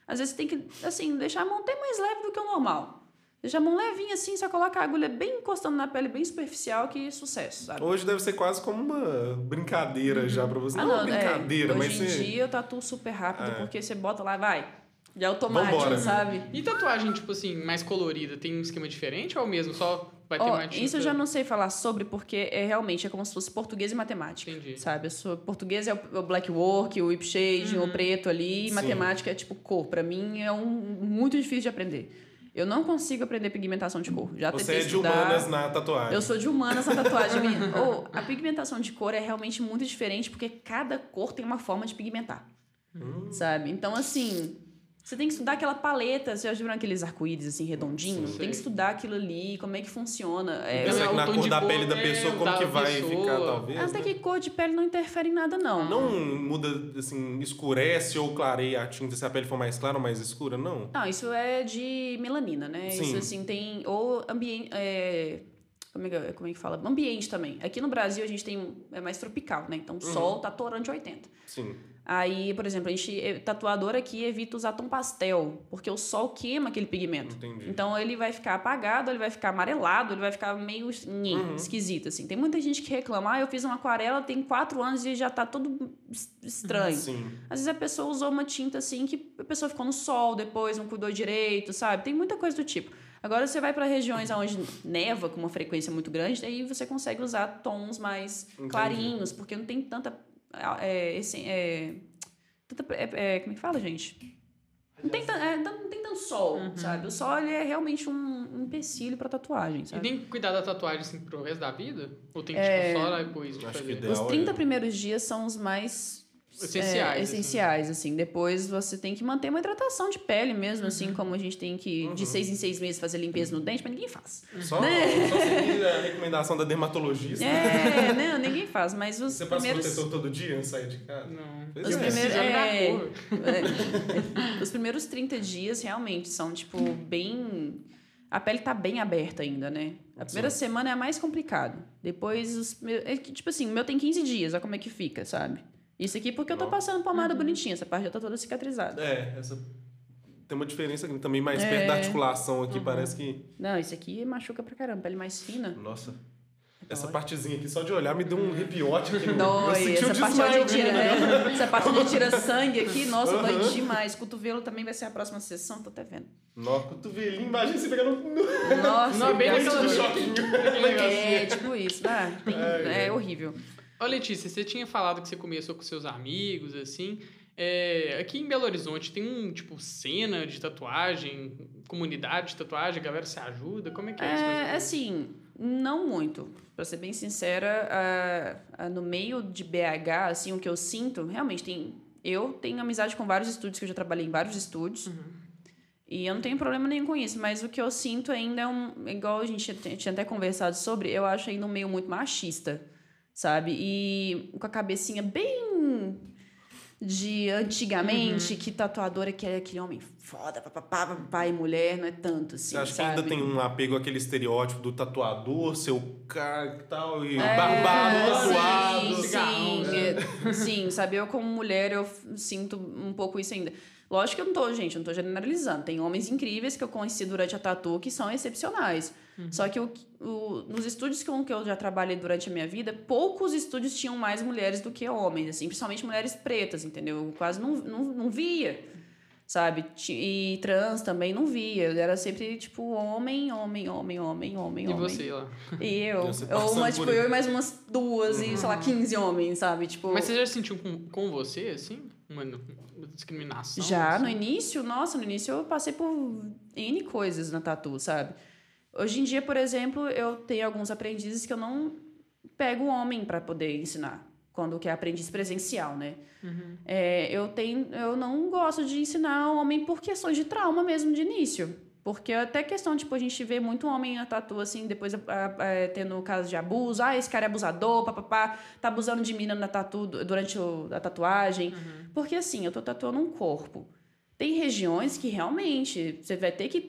Às vezes você tem que, assim, deixar a mão até mais leve do que o normal. Deixa a mão levinha assim, só coloca a agulha bem encostando na pele, bem superficial, que sucesso, sabe? Hoje deve ser quase como uma brincadeira já pra você. Ah, não, uma é. brincadeira, Hoje mas em você. dia eu tatuo super rápido, É. porque você bota lá, vai. De automático, Vambora. sabe? E tatuagem, tipo assim, mais colorida, tem um esquema diferente ou é o mesmo? Só vai ter Ó, uma tinta... isso eu já não sei falar sobre, porque é realmente é como se fosse português e matemática. Entendi. Sabe? Eu sou, português é o, o black work, o whip shade, Uhum. o preto ali, e Sim. matemática é tipo cor. Pra mim é um muito difícil de aprender. Eu não consigo aprender pigmentação de cor. Já Você tentei é de estudar. humanas na tatuagem. Eu sou de humanas na tatuagem. Ô, a pigmentação de cor é realmente muito diferente, porque cada cor tem uma forma de pigmentar. Hum. Sabe? Então, assim, você tem que estudar aquela paleta. Você já viram aqueles arco-íris assim, redondinhos? Sim. Tem que estudar aquilo ali, como é que funciona. É, Pensar é que na cor de da cor, pele da é, pessoa, como que vai pessoa. ficar, talvez. Até né? que cor de pele não interfere em nada, não. Não muda, assim, escurece ou clareia a tinta se a pele for mais clara ou mais escura, não? Não, isso é de melanina, né? Sim. Isso assim tem. Ou ambiente. É, como, é que, como é que fala? Ambiente também. Aqui no Brasil a gente tem. É mais tropical, né? Então o Uhum. sol tá torando de 80. Sim. Aí, por exemplo, a gente, eh, tatuador aqui evita usar tom pastel, porque o sol queima aquele pigmento. Entendi. Então ele vai ficar apagado, ele vai ficar amarelado, ele vai ficar meio nhê, Uhum. esquisito, assim. Tem muita gente que reclama, ah, eu fiz uma aquarela, tem quatro anos e já tá todo es- estranho. Sim. Às vezes a pessoa usou uma tinta assim que a pessoa ficou no sol depois, não cuidou direito, sabe? Tem muita coisa do tipo. Agora você vai para regiões onde neva com uma frequência muito grande, aí você consegue usar tons mais Entendi. clarinhos, porque não tem tanta. É, esse, é, tanta é, é, como é que fala, gente? Não tem, é, não tem tanto sol, sabe? O sol ele é realmente um, um empecilho para tatuagem, E sabe? tem que cuidar da tatuagem assim pro resto da vida? Ou tem que, É. tipo, só depois de Acho que fazer? ideal. Os é- 30 primeiros dias são os mais Essenciais, é, assim. essenciais, assim. Depois você tem que manter uma hidratação de pele mesmo, assim, como a gente tem que, de seis em seis meses, fazer limpeza no dente, mas ninguém faz. Só, Né? só seguir a recomendação da dermatologista. É, não, ninguém faz, mas os Você passa primeiros. protetor todo dia antes de sair de casa? Não. Os é. primeiros, é, é, os primeiros 30 dias realmente são, tipo, bem. A pele tá bem aberta ainda, né? A primeira semana é a mais complicada. Depois, os, é que, tipo assim, o meu tem 15 dias, olha como é que fica, sabe? Isso aqui porque eu tô passando pomada bonitinha, essa parte já tá toda cicatrizada. É, essa. Tem uma diferença aqui também mais É. perto da articulação aqui, Uhum. parece que. Não, isso aqui machuca pra caramba, pele mais fina. Nossa. Essa Dói. partezinha aqui, só de olhar, me deu um arrepiote aqui. Dói, senti um essa parte onde tira, né? é, essa parte onde tira sangue aqui, nossa, dói Aham. demais. Cotovelo também vai ser a próxima sessão, tô até vendo. Nó, cotovelinho, imagina você pegando no... Nossa, Não, é bem naquela- do choquinho. É, tipo isso, ah, tem- Ai, é horrível. Ô, Letícia, você tinha falado que você começou com seus amigos, assim. É, aqui em Belo Horizonte tem um, tipo, cena de tatuagem, comunidade de tatuagem, a galera se ajuda? Como é que é, isso? É, assim, não muito. Pra ser bem sincera, a- a- no meio de BH, assim, o que eu sinto, realmente tem. Eu tenho amizade com vários estúdios, que eu já trabalhei em vários estúdios. E eu não tenho problema nenhum com isso, mas o que eu sinto ainda é um. Igual a gente tinha até conversado sobre, eu acho ainda um meio muito machista, sabe? E com a cabecinha bem de antigamente, que tatuador é aquele, aquele homem foda, papapá, papapá, e mulher, não é tanto assim. Acha que ainda tem um apego àquele estereótipo do tatuador, seu cara e tal, e É, barbado, tatuado? Sim, cigarrão, sim, né? sim, sabe? Eu como mulher, eu sinto um pouco isso ainda. Lógico que eu não tô, gente, eu não tô generalizando. Tem homens incríveis que eu conheci durante a tatu que são excepcionais. Só que o, o- nos estúdios que eu, que eu já trabalhei durante a minha vida, poucos estúdios tinham mais mulheres do que homens, assim, principalmente mulheres pretas, entendeu? Eu quase não, não, não via, sabe? E trans também não via. Era sempre, tipo, homem, homem, homem, homem, homem, E homem. você lá? E eu. Ou uma, tipo, eu e mais umas duas e, sei lá, 15 homens, sabe? Tipo. Mas você já sentiu com, com você, assim? Uma, uma discriminação? Já, assim? no início, nossa, no início eu passei por N coisas na tatu, sabe? Hoje em dia, por exemplo, eu tenho alguns aprendizes que eu não pego homem para poder ensinar. Quando que é aprendiz presencial, né? Uhum. É, eu, tenho, eu não gosto de ensinar homem por questões de trauma mesmo de início. Porque até questão, tipo, a gente vê muito homem na tatu, assim, depois a- a- é, tendo casos de abuso. Ah, esse cara é abusador, papapá, tá abusando de mina na tatu du- durante o- a tatuagem. Porque, assim, eu tô tatuando um corpo. Tem regiões que realmente você vai ter que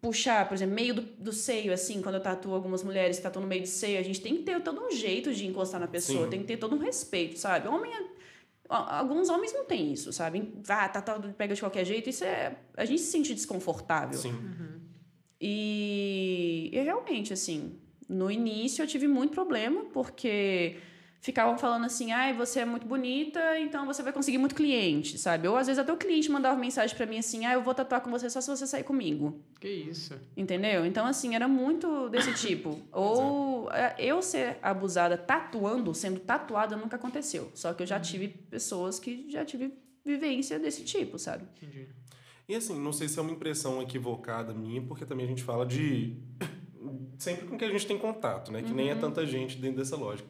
puxar, por exemplo, meio do, do seio, assim, quando eu tatuo algumas mulheres que tatuam no meio do seio, a gente tem que ter todo um jeito de encostar na pessoa, Sim. tem que ter todo um respeito, sabe? Homem é Alguns homens não têm isso, sabe? Ah, tá, tá, pega de qualquer jeito. Isso é. A gente se sente desconfortável. Sim. E, e realmente, assim, no início eu tive muito problema, porque ficavam falando assim, ai, você é muito bonita, então você vai conseguir muito cliente, sabe? Ou às vezes até o cliente mandava mensagem pra mim assim, ah, eu vou tatuar com você só se você sair comigo. Que isso. Entendeu? Então, assim, era muito desse tipo. Ou é, eu ser abusada tatuando, sendo tatuada, nunca aconteceu. Só que eu já tive pessoas que já tive vivência desse tipo, sabe? Entendi. E assim, não sei se é uma impressão equivocada minha, porque também a gente fala de. sempre com que a gente tem contato, né? Que nem é Uhum. tanta gente dentro dessa lógica.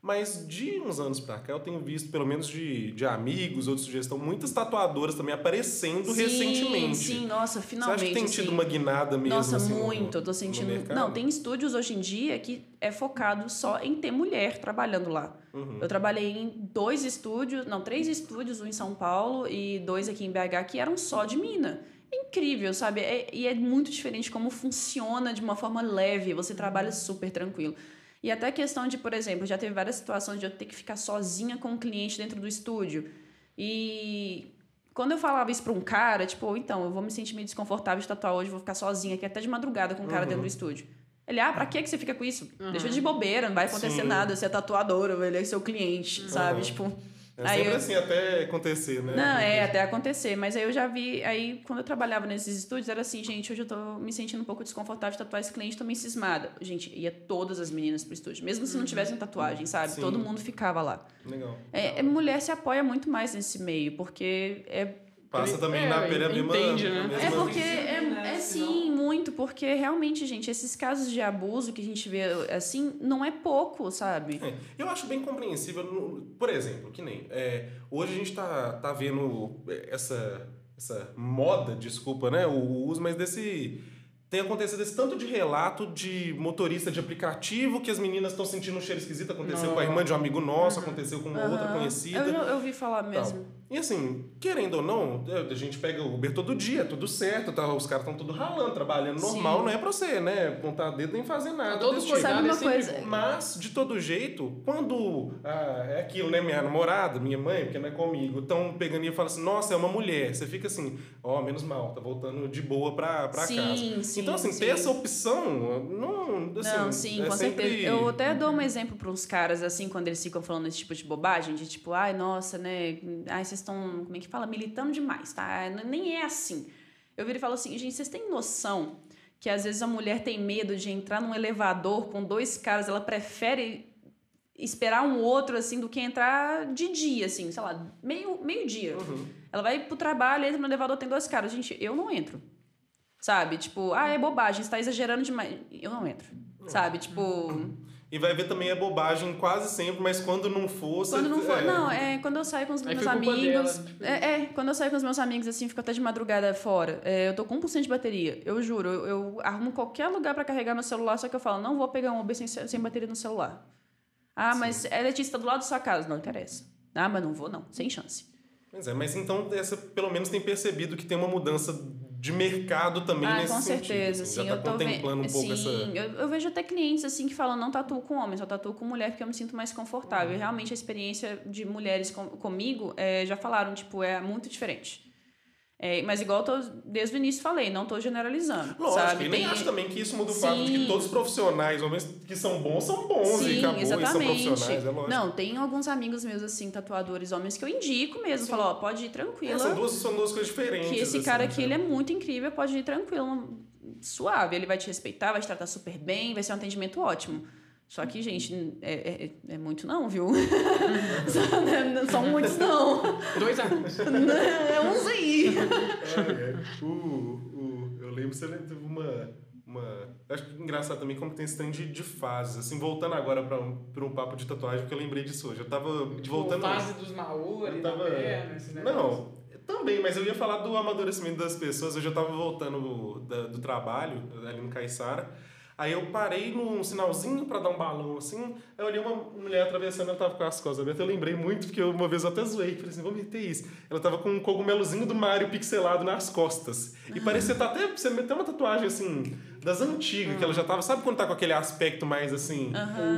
Mas de uns anos pra cá, eu tenho visto, pelo menos de, de amigos ou de sugestão, muitas tatuadoras também aparecendo Sim, recentemente. Sim, nossa, Você finalmente. acha que tem tido assim. uma guinada mesmo? Nossa, assim, no- muito. Eu tô no sentindo. Não, tem estúdios hoje em dia que é focado só em ter mulher trabalhando lá. Uhum. Eu trabalhei em dois estúdios, não, três estúdios, um em São Paulo e dois aqui em BH, que eram só de mina. Incrível, sabe? É- e é muito diferente como funciona de uma forma leve. Você trabalha super tranquilo. E até a questão de, por exemplo, já teve várias situações de eu ter que ficar sozinha com o cliente dentro do estúdio. E quando eu falava isso pra um cara, tipo, então, eu vou me sentir meio desconfortável de tatuar hoje, vou ficar sozinha aqui até de madrugada com um cara Uhum. dentro do estúdio. Ele, ah, pra que que você fica com isso? Uhum. Deixa de bobeira, não vai acontecer Sim. nada, você é tatuadora, ele é seu cliente, sabe? Uhum. Tipo, É Aí sempre eu- assim, até acontecer, né? não, é, até acontecer. Mas aí eu já vi, aí quando eu trabalhava nesses estúdios, era assim, gente, hoje eu tô me sentindo um pouco desconfortável de tatuar esse cliente, tô meio cismada. Gente, ia todas as meninas pro estúdio, mesmo se não tivessem tatuagem, sabe? Sim. Todo mundo ficava lá. Legal. É, é, mulher se apoia muito mais nesse meio, porque é Passa também É, na pele a mesma... entende, né? a mesma- É porque é, né? é sim, muito, porque realmente, gente, esses casos de abuso que a gente vê assim, não é pouco, sabe? É, eu acho bem compreensível. por exemplo, que nem. é, hoje a gente tá, tá vendo essa, essa moda, desculpa, né? O uso, mas desse. Tem acontecido esse tanto de relato de motorista de aplicativo que as meninas estão sentindo um cheiro esquisito. Aconteceu com a irmã de um amigo nosso, aconteceu com uma outra Aham. conhecida. Eu, eu ouvi falar mesmo. E assim, querendo ou não, a gente pega o Uber todo dia, tudo certo, tá, os caras estão tudo ralando, trabalhando normal, Sim. não é pra você, né? Pontar dedo nem fazer nada. Todo desse cuidado Sabe é uma sempre coisa? mas, de todo jeito, quando ah, é aquilo, né? Minha namorada, minha mãe, porque não é comigo, estão pegando e falam assim, nossa, é uma mulher. Você fica assim, ó, menos mal, tá voltando de boa pra, pra Sim, casa. sim, então, assim, sim. ter essa opção, não. Assim, não, sim, é com sempre... certeza. Eu até dou um exemplo para uns caras, assim, quando eles ficam falando esse tipo de bobagem, de tipo, ai, nossa, né? Ai, vocês estão, como é que fala? Militando demais, tá? Nem é assim. Eu viro e falo assim, gente, vocês têm noção que às vezes a mulher tem medo de entrar num elevador com dois caras, ela prefere esperar um outro, assim, do que entrar de dia, assim, sei lá, meio, meio dia. Uhum. Ela vai pro trabalho, entra no elevador, tem dois caras. Gente, eu não entro. Sabe? Tipo, ah, é bobagem, você tá exagerando demais. Eu não entro. Sabe? Tipo, E vai ver também a bobagem quase sempre, mas quando não for, você- quando não for. é, Não, é quando eu saio com os Aí meus amigos. dela, tipo é, é, quando eu saio com os meus amigos, assim, fico até de madrugada fora. É, eu tô com 1% de bateria. Eu juro, eu, eu arrumo qualquer lugar pra carregar meu celular, só que eu falo, não vou pegar um Uber sem, sem bateria no celular. Ah, mas a Letícia tá do lado da sua casa. Não interessa. Ah, mas não vou, não. Sem chance. Pois é, mas então essa pelo menos tem percebido que tem uma mudança de mercado também ah, nesse com sentido. certeza, assim, sim. já eu tá tô ve- contemplando um pouco sim, essa. eu, eu vejo até clientes assim que falam não tatuo com homem, só tatuo com mulher porque eu me sinto mais confortável. Uhum. E realmente a experiência de mulheres com, comigo é, já falaram, tipo, é muito diferente. É, mas igual eu tô, desde o início falei, não tô generalizando. Lógico, sabe? e nem Tem- acho também que isso muda o fato de que Sim. todos os profissionais, homens que são bons, são bons e Sim, acabou, e são exatamente. profissionais, é lógico. Não, tem alguns amigos meus, assim, tatuadores homens que eu indico mesmo. Falo, ó, pode ir É, tranquila. são, duas, são duas coisas diferentes. que esse assim, cara né? aqui, ele é muito incrível, pode ir tranquilo, suave. Ele vai te respeitar, vai te tratar super bem, vai ser um atendimento ótimo. Só que, gente, é, é, é muito não, viu? São- São muitos não. Dois amigos. É uns aí. É, é. O, o, eu lembro, você teve uma, uma... Acho que engraçado também como tem esse trem de, de fases. Assim, voltando agora para um, pra um papo de tatuagem, porque eu lembrei disso hoje. Eu tava Tipo, voltando... fase dos Maori, Eu da tava- perna, esse negócio. Não, também, mas eu ia falar do amadurecimento das pessoas. Hoje eu tava voltando da- do trabalho, ali no Caiçara. Aí eu parei num sinalzinho pra dar um balão assim. Aí eu olhei uma mulher atravessando, ela tava com as costas abertas. Eu lembrei muito, porque uma vez eu até zoei. Falei assim, vou meter isso. Ela tava com um cogumelozinho do Mario pixelado nas costas. E parecia tá até. Você meteu uma tatuagem assim, das antigas, que ela já tava. Sabe quando tá com aquele aspecto mais assim?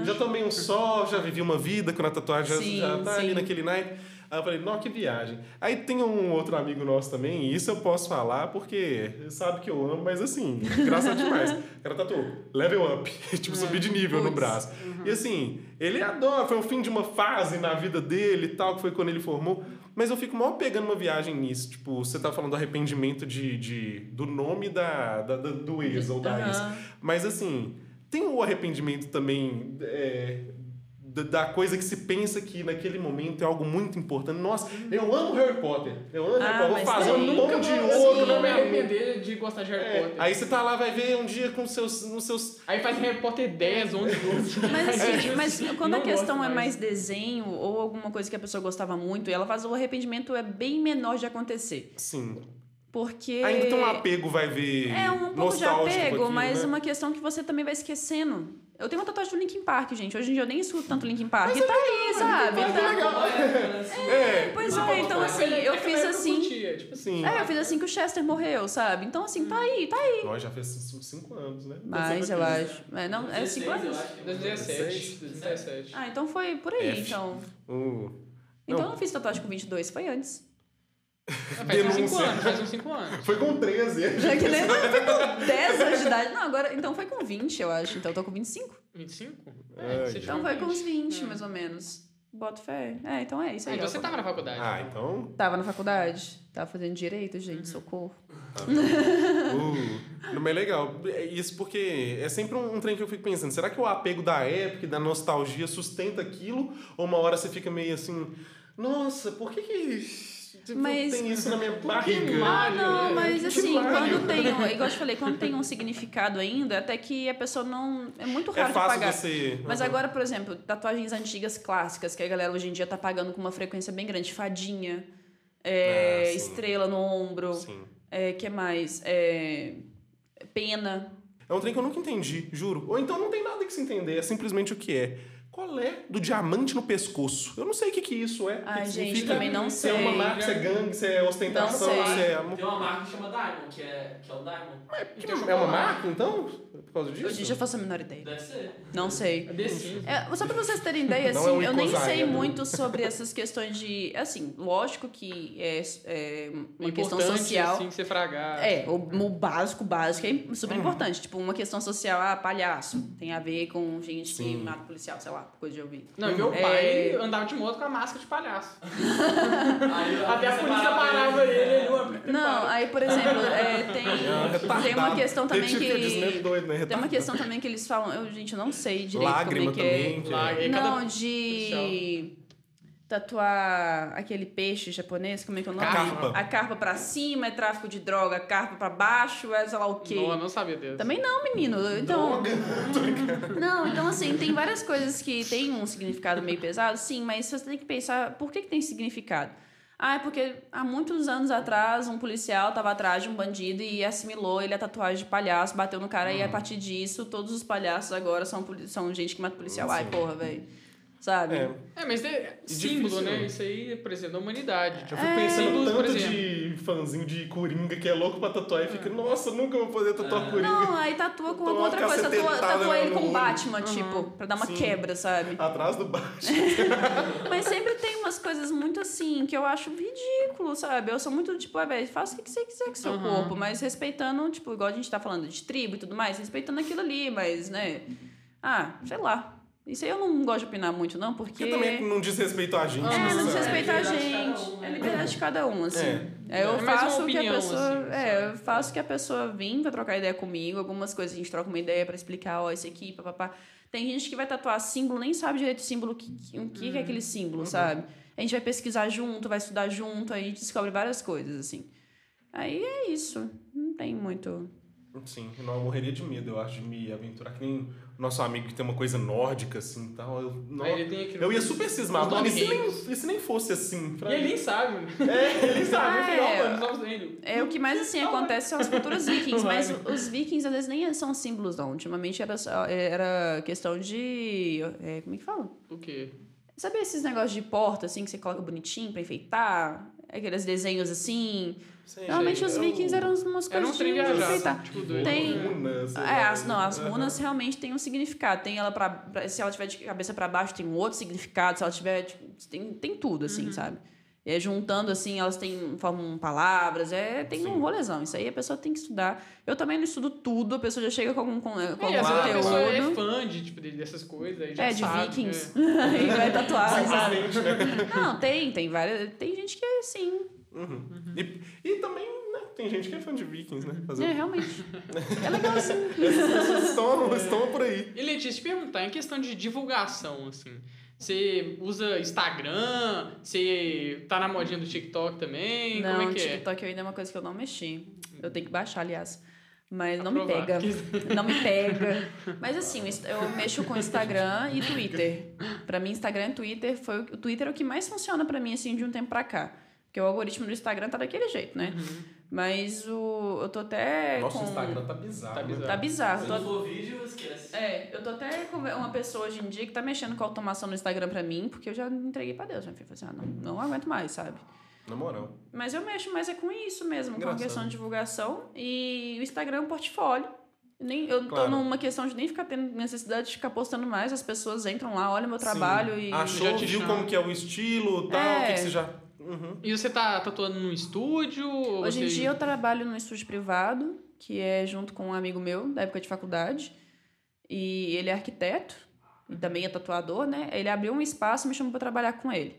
Já tomei um sol, já vivi uma vida quando a tatuagem já- Sim, já, tá ali sim. naquele naipe. Aí eu falei, não, que viagem. Aí tem um outro amigo nosso também, e isso eu posso falar porque sabe que eu amo, mas assim, graças demais. O cara tatuou level up, tipo, subir de nível no Puts. braço. E assim, ele adora, foi o fim de uma fase na vida dele e tal, que foi quando ele formou. Mas eu fico mal pegando uma viagem nisso. Tipo, você tá falando do arrependimento de, de, do nome da, da, da- do ex ou da ex. Aham. Mas assim, tem o arrependimento também é, da, da coisa que se pensa que naquele momento é algo muito importante. Nossa, eu amo Harry Potter. Eu amo Harry Ah, Potter. Vou fazer um Nunca pão de vou, ouro na minha arrepender de gostar de Harry É, Potter. aí você tá lá, vai ver um dia com seus, nos seus. Aí faz Harry Potter 10, 11, 12. Mas assim, mas quando a questão é mais desenho ou alguma coisa que a pessoa gostava muito, ela faz o arrependimento é bem menor de acontecer. Sim. Porque. Ainda tem um apego, vai ver. É um pouco de apego, aquilo, mas né? uma questão que você também vai esquecendo. Eu tenho uma tatuagem do Linkin Park, gente. Hoje em dia eu nem escuto tanto Linkin Park. e tá aí, sabe? Tá- É, Pois Ah, é, então assim, eu fiz assim. Tipo assim. sim. É, eu fiz assim que o Chester morreu, sabe? Então, assim, tá aí, tá aí. Nós já fez cinco cinco anos, né? Mas eu acho. É, não, é 16, cinco eu anos. acho que 2017. 2017. Ah, então foi por aí, F. então. Uh, Então Não. eu não fiz tatuagem com 22, foi antes. Faz uns 5 Denúncia. anos, faz uns 5 anos. foi com 13. Já que nem não, foi com 10 anos de idade. Não, agora, então foi com 20, eu acho. Então eu tô com 25. 25? É, você Então foi com uns 20, É. mais ou menos. Boto fé. É, então é isso Ah, aí. então ó. você tava na faculdade. Ah, então. Tava na faculdade. Tava fazendo direito, gente, socorro. Uh, não é legal. É Isso porque é sempre um, um trem que eu fico pensando. Será que o apego da época e da nostalgia sustenta aquilo? Ou uma hora você fica meio assim, nossa, por que que tipo, Mas- tem isso na minha barriga? Ah, não, né? mas assim, Mario. quando tem, um- igual eu te falei, quando tem um significado ainda, até que a pessoa não. É muito É raro de fácil pagar. você. Mas Uhum. agora, por exemplo, tatuagens antigas clássicas, que a galera hoje em dia tá pagando com uma frequência bem grande. Fadinha, é, Ah, estrela no ombro, Sim. é, que mais? É, pena. É um trem que eu nunca entendi, juro. Ou então não tem nada que se entender, é simplesmente o que é. Qual é do diamante no pescoço? Eu não sei o que, que isso é. que Ai, que gente, também não Se é uma sei. marca, se é gangue, se é ostentação, Não sei. se é. Tem uma marca que chama Diamond, que é, que é o Diamond. É uma marca, então? Por causa disso? Eu já faço a menor ideia. Deve ser. Não sei. É Sims. É, só pra vocês terem ideia, Não assim, é um eu nem sei é do- muito sobre essas questões de. Assim, lógico que é, é uma questão Importante, social. Assim, ser fragado. É, o, o básico, básico é super Uhum. importante. Tipo, uma questão social, ah, palhaço. Tem a ver com gente que Sim. mata policial, sei lá, coisa de ouvir. Não, e meu É. pai andava de moto com a máscara de palhaço. Aí, Até a polícia parava ele, ele não Não, aí, por exemplo, é, tem, tem uma questão também Tem tipo de que. doido, né? Tem uma questão também que eles falam, eu, gente, eu não sei direito Lágrima como é que é. também. Lá, cada- Não, de tatuar aquele peixe japonês, como é que é o nome? A carpa. A carpa pra cima é tráfico de droga, a carpa pra baixo é sei lá o quê. Não, eu não sabia desse. Também não, menino. Então, Droga. Não, então assim, tem várias coisas que tem um significado meio pesado, sim, mas você tem que pensar por que, que tem significado. Ah, é porque há muitos anos atrás um policial estava atrás de um bandido e assimilou ele a tatuagem de palhaço, bateu no cara e a partir disso todos os palhaços agora são, são gente que mata policial. Ai, porra, velho. Sabe? É. É, mas é símbolo, difícil. né? Isso aí, por exemplo, da humanidade. Eu fico pensando Símbolos, por tanto exemplo. de fãzinho de Coringa que é louco pra tatuar e fica, nossa, nunca vou poder tatuar Coringa. Não, aí tatua com alguma outra coisa. Tatua, tatua ele com. Batman, tipo, pra dar uma Sim. quebra, sabe? Atrás do baixo. Mas sempre tem umas coisas muito assim que eu acho ridículo, sabe? Eu sou muito tipo, ah, velho, faça o que você quiser com o seu Uhum. corpo, mas respeitando, tipo, igual a gente tá falando de tribo e tudo mais, respeitando aquilo ali, mas, né? Ah, sei lá. Isso aí eu não gosto de opinar muito, não, porque. Porque também não diz respeito a gente. É, não né? diz respeito a É cada gente. um, né? É liberdade de cada um, assim. É. É, eu É faço o que a opinião, pessoa. assim, é, eu faço o que a pessoa vem pra trocar ideia comigo. Algumas coisas a gente troca uma ideia pra explicar, ó, esse aqui, papapá. Tem gente que vai tatuar símbolo, nem sabe direito o símbolo, que, que- o que, que é aquele símbolo, sabe? A gente vai pesquisar junto, vai estudar junto, aí a gente descobre várias coisas, assim. Aí é isso. Não tem muito. Sim, não, eu morreria de medo, eu acho, de me aventurar. Que nem o nosso amigo que tem uma coisa nórdica, assim, tal. Eu, não, Aí ele tem aquele- eu ia super cismar. Mano, e se nem, e se nem fosse assim? E ele nem sabe? É, ele sabe. Ah, é. mano. É, o que mais assim acontece são as culturas vikings, mas os vikings às vezes nem são símbolos, não. Ultimamente era, só- era questão de. é, como é que fala? O quê? Sabe esses negócios de porta, assim, que você coloca bonitinho pra enfeitar? Aqueles desenhos assim. Sei, Normalmente os é vikings eram umas Era coisas um trem de. Tipo, doido. Tem- Runas, É, lá. as, não, as runas realmente têm um significado. Tem ela pra, pra- Se ela tiver de cabeça pra baixo, tem um outro significado. Se ela tiver. tipo, tem, tem tudo, assim, Uhum. sabe? É, juntando assim, elas têm, formam palavras, é, tem um Sim. rolezão. Isso aí a pessoa tem que estudar. Eu também não estudo tudo, a pessoa já chega com algum, com, com É, algum às vezes a pessoa é conteúdo. fã de, tipo, de- dessas coisas. aí já É, de sabe, vikings. é. Aí vai tatuar, sabe? Né? Não, tem, tem várias. Tem gente que é assim. Uhum. E, e também, né, tem gente que é fã de Vikings, né? Fazer É, realmente. É legal assim. Eles estão, estão por aí. E Letícia, te perguntar, em questão de divulgação, assim, você usa Instagram? Você tá na modinha do TikTok também? Não, Como é que é? TikTok ainda é uma coisa que eu não mexi. Eu tenho que baixar, aliás. Mas não me pega. Não me pega. Mas assim, eu mexo com Instagram e Twitter. Pra mim, Instagram e Twitter foi o Twitter é o que mais funciona pra mim assim de um tempo pra cá. Porque o algoritmo do Instagram tá daquele jeito, né? Mas o eu tô até Nossa, com o Instagram tá bizarro. Tá né? bizarro. tá bizarro. Se Tô não vídeo, esquece. É, eu tô até com uma pessoa hoje em dia que tá mexendo com a automação no Instagram pra mim, porque eu já entreguei pra Deus. Minha filha falou assim, ah, não, não aguento mais, sabe? Na moral. Mas eu mexo mais é com isso mesmo, com a Engraçado. questão de divulgação. E o Instagram é um portfólio. Nem, eu Claro. tô numa questão de nem ficar tendo necessidade de ficar postando mais. As pessoas entram lá, olham meu trabalho Sim. e. Achou, Já te viu chama. como que é o estilo e tal, É. o que, que você já... Uhum. E você tá tatuando num estúdio? Hoje em você- dia eu trabalho num estúdio privado, que é junto com um amigo meu, da época de faculdade. E ele é arquiteto, e também é tatuador, né? Ele abriu um espaço e me chamou pra trabalhar com ele.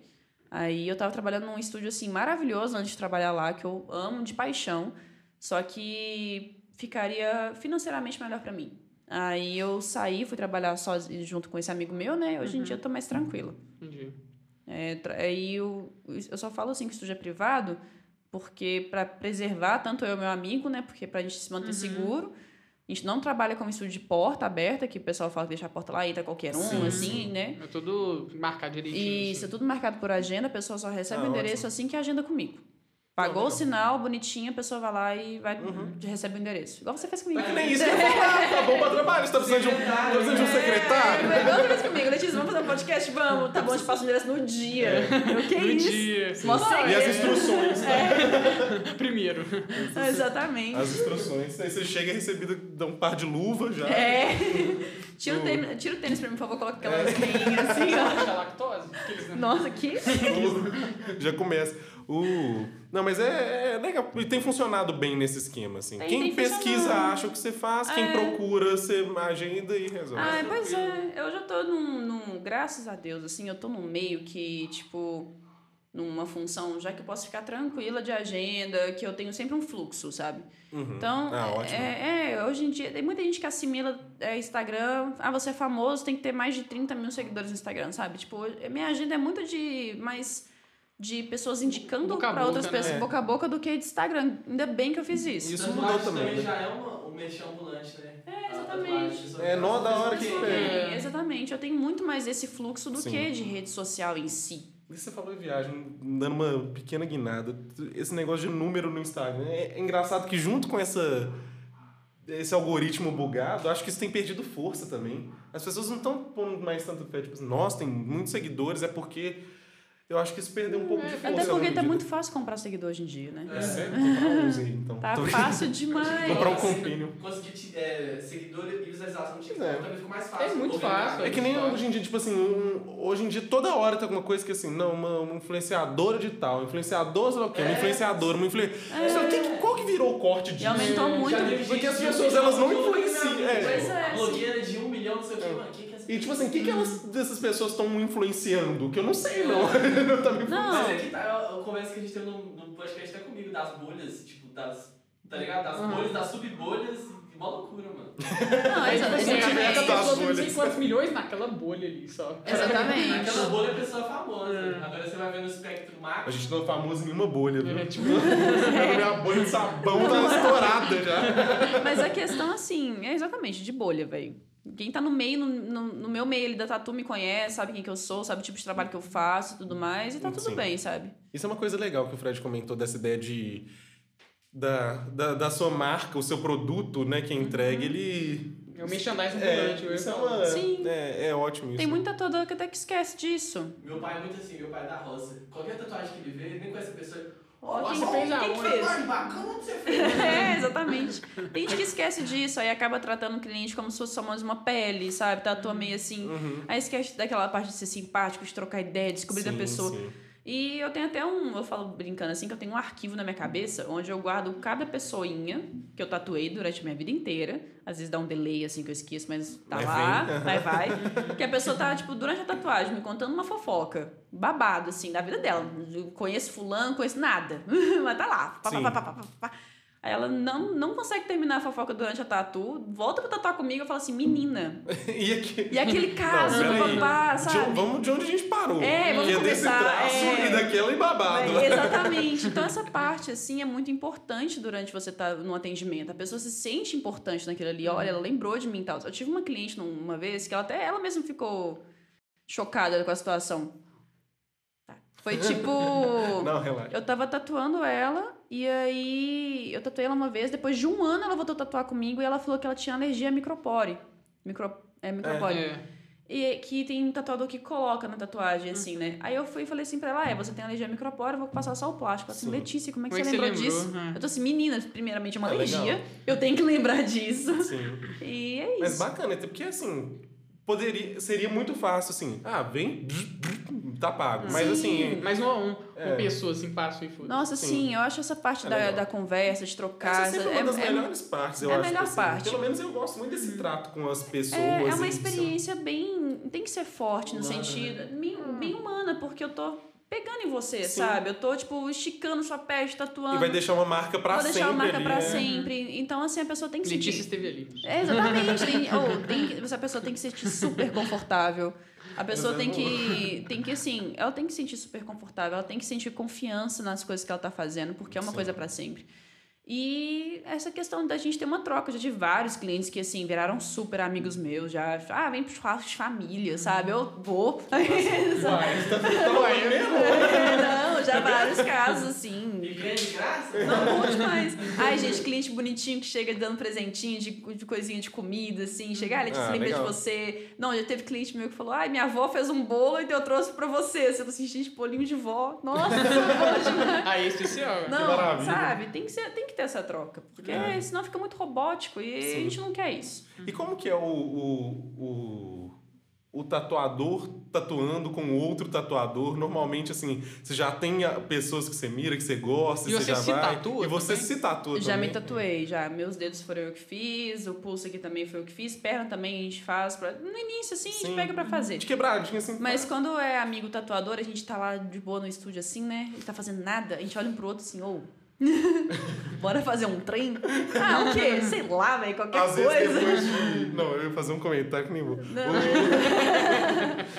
Aí eu tava trabalhando num estúdio, assim, maravilhoso antes de trabalhar lá, que eu amo de paixão. Só que ficaria financeiramente melhor pra mim. Aí eu saí, fui trabalhar sozinho, junto com esse amigo meu, né? Hoje em dia eu tô mais tranquila. Entendi. É, aí eu, eu só falo assim que o estúdio é privado porque para preservar tanto eu e meu amigo, né? Porque pra gente se manter Uhum. seguro. A gente não trabalha com estúdio de porta aberta, que o pessoal fala que deixa a porta lá, entra qualquer um, Sim, assim, sim. né? É tudo marcado direitinho. E isso é assim. tudo marcado por agenda, a pessoa só recebe Ah, o endereço ótimo. assim que agenda comigo. Pagou o sinal, bonitinho, a pessoa vai lá e vai, Uhum. recebe o endereço. Igual você fez comigo. É que nem isso que eu falar, tá bom pra trabalho, você tá precisando de um, tá precisando de um secretário? É, igual você fez comigo. Letícia, vamos fazer um podcast? Vamos. Tá bom, a gente passa o endereço no dia. Eu, que No isso? dia. Mostra E as instruções, né? Primeiro. Exatamente. As instruções. Aí você chega recebido, dá um par de luva já. É. Tira o, tênis, tira o tênis pra mim, por favor, coloca aquelas meinhas assim, ó. Acha lactose? Aqueles, né? Nossa, que. já começa. Uh, não, mas é, é legal. E tem funcionado bem nesse esquema, assim. Tem- quem tem pesquisa acha o que você faz, quem É. procura, você agenda e resolve. Ah, pois é. Eu já tô num, num. Graças a Deus, assim, eu tô num meio que, tipo. Numa função, já que eu posso ficar tranquila de agenda, que eu tenho sempre um fluxo, sabe? Uhum. Então, Ah, ótimo. é, é, hoje em dia, tem muita gente que assimila é, Instagram. Ah, você é famoso, tem que ter mais de 30 mil seguidores no Instagram, sabe? Tipo, minha agenda é muito de mais de pessoas indicando Boca a pra outras boca, né? pessoas É. boca a boca do que de Instagram. Ainda bem que eu fiz isso. Isso Tatuagem mudou também, já é uma, um mexer ambulante, né? É, exatamente. É, nó da hora que- É, exatamente. Eu tenho muito mais esse fluxo do Sim. que de rede social em si. Você falou em viagem, dando uma pequena guinada. Esse negócio de número no Instagram. É, é engraçado que junto com essa esse algoritmo bugado, acho que isso tem perdido força também. As pessoas não estão pondo mais tanto fé, tipo assim, nossa, tem muitos seguidores, é porque eu acho que isso perdeu um pouco de força. Até porque tá medida. muito fácil comprar seguidor hoje em dia, né? É comprar uns aí, então. Tá Tô- fácil demais. Comprar um compênio. Conseguir é, seguidor e visualização no TikTok É. também ficou mais fácil. É muito fácil. É que nem hoje em dia, tipo assim, um- hoje em dia toda hora tem alguma coisa que assim, não, uma, uma influenciadora de tal, influenciador, sei lá o quê, uma É. influenciadora, uma influenciadora. Qual que virou o corte disso? E aumentou É, muito. Porque as pessoas, elas não influenciam, é. Pois é, blogueira de um milhão, não sei o que, mano. É E tipo assim, o que, que elas, dessas pessoas estão influenciando? Que eu não sei, não. eu também Não. Mas é que tá a conversa que a gente teve no, no podcast até comigo, das bolhas, tipo, das. Tá ligado? Das Aham. bolhas, das subbolhas, mó loucura, mano. Não, exatamente. das pessoa tem não bolhas. sei quantos milhões naquela bolha ali só. Exatamente. Naquela bolha a pessoa é famosa. É. Agora você vai ver no espectro macro. A gente não é famoso em nenhuma bolha, viu? É, tipo, A minha bolha de sabão tá estourada já. Mas a questão, assim, é exatamente de bolha, velho. Quem tá no meio, no, no, no meu meio ali da tatu me conhece, sabe quem que eu sou, sabe o tipo de trabalho que eu faço e tudo mais, e tá tudo Sim. bem, sabe? Isso é uma coisa legal que o Fred comentou dessa ideia de. Da, da, da sua marca, o seu produto, né, que é entregue, ele. é o merchandising É, ambulante. eu ia isso é, falar. uma, Sim. é, é ótimo isso. Tem muita toda que até que esquece disso. Meu pai é muito assim, meu pai é da roça. Qualquer tatuagem que ele vê, ele nem conhece a pessoa. Ó, quem, você fez quem que bacana, onde você fez? É, exatamente. Tem gente que esquece disso, aí acaba tratando o cliente como se fosse só mais uma pele, sabe? Tatua meio assim. Uhum. Aí esquece daquela parte de ser simpático, de trocar ideia, descobrir da Sim, pessoa. sim. E eu tenho até um, eu falo brincando assim, que eu tenho um arquivo na minha cabeça onde eu guardo cada pessoinha que eu tatuei durante a minha vida inteira. Às vezes dá um delay assim que eu esqueço, mas tá Mas lá, vem. vai, vai. Que a pessoa tá, tipo, durante a tatuagem me contando uma fofoca, babado, assim, da vida dela. Eu conheço fulano, conheço nada. mas tá lá. Pá, pá, pá. Aí ela não, não consegue terminar a fofoca durante a tatu, volta pra tatuar comigo e fala assim, menina. E, aqui... E aquele caso Não, do peraí. babá, De- sabe? vamos de onde a gente parou. É, vamos que é desse começar, traço é. e daquela e babado. É, exatamente. Então, essa parte, assim, é muito importante durante você estar no atendimento. A pessoa se sente importante naquilo ali. Olha, ela lembrou de mim e tal. Eu tive uma cliente uma vez que ela até ela mesma ficou chocada com a situação. Tá. Foi tipo. Não, relaxa. Eu tava tatuando ela, e aí eu tatuei ela uma vez. Depois de um ano, ela voltou a tatuar comigo e ela falou que ela tinha alergia a micropore. Micro, é, micropore. É. E que tem um tatuador que coloca na tatuagem, assim, né? Aí eu fui e falei assim pra ela, ah, é, você tem alergia a micropora, eu vou passar só o plástico. Ela assim, Sim. Letícia, como é que Como é você lembrou lembrou? disso? É. Eu tô assim, menina, primeiramente é uma É legal. alergia, eu tenho que lembrar disso. Sim. E é Mas isso. bacana, até porque assim, poderia, seria muito fácil assim, ah, vem, tá pago. Mas Sim. assim, Mas uma, um, É. uma pessoa assim passou e foi. Nossa, Sim. sim, eu acho essa parte É da, legal. da conversa, de trocar... essa é uma das é- é- melhores partes, eu é a acho. melhor assim. parte. Pelo menos eu gosto muito desse trato com as pessoas. É, é uma experiência bem. Tem que ser forte no Humana, sentido. Bem, bem humana, porque eu tô pegando em você, Sim. sabe? Eu tô, tipo, esticando sua pele, tatuando. E vai deixar uma marca pra Vou sempre. deixar uma marca ali, pra né? sempre. Então, assim, a pessoa tem que Letícia sentir. esteve ali. É, exatamente. Tem, ou, tem, essa pessoa tem que se sentir super confortável. A pessoa é tem que, tem que, assim, ela tem que se sentir super confortável, ela tem que sentir confiança nas coisas que ela tá fazendo, porque é uma Sim. coisa pra sempre. E essa questão da gente ter uma troca, já tive vários clientes que, assim, viraram super amigos meus, já, ah, vem pro churrasco de família, sabe? Eu vou. Uai, tá, tá mesmo? Não, já vários casos, assim. E grande graça? Não, bom demais. Ai, gente, cliente bonitinho que chega dando presentinho de, de coisinha de comida, assim. Chega, ah, Letícia, Ah, lembrei de você. Não, já teve cliente meu que falou, ai, minha avó fez um bolo e eu trouxe pra você. Você falou assim, gente, bolinho de vó. Nossa, bom demais. Aí é especial. Não, maravilha. sabe? Tem que, ser, tem que ter essa troca. Porque É. senão fica muito robótico e a Sim. gente não quer isso. E como que é o, o, o, o tatuador tatuando com outro tatuador? Normalmente, assim, você já tem a- pessoas que você mira, que você gosta, E você você já se vai. tatua E você também? se tatua Já também? me tatuei, já. Meus dedos foram eu que fiz, o pulso aqui também foi eu que fiz, perna também a gente faz. Pra... No início, assim, a Sim. gente pega pra fazer. De quebradinha, assim. Mas quando é amigo tatuador, a gente tá lá de boa no estúdio assim, né? Ele tá fazendo nada, a gente olha um pro outro assim, ô. Bora fazer um trem? Ah, o quê? Sei lá, velho, qualquer Às vezes coisa. depois de... Não, eu ia fazer um comentário que nem vou. Não.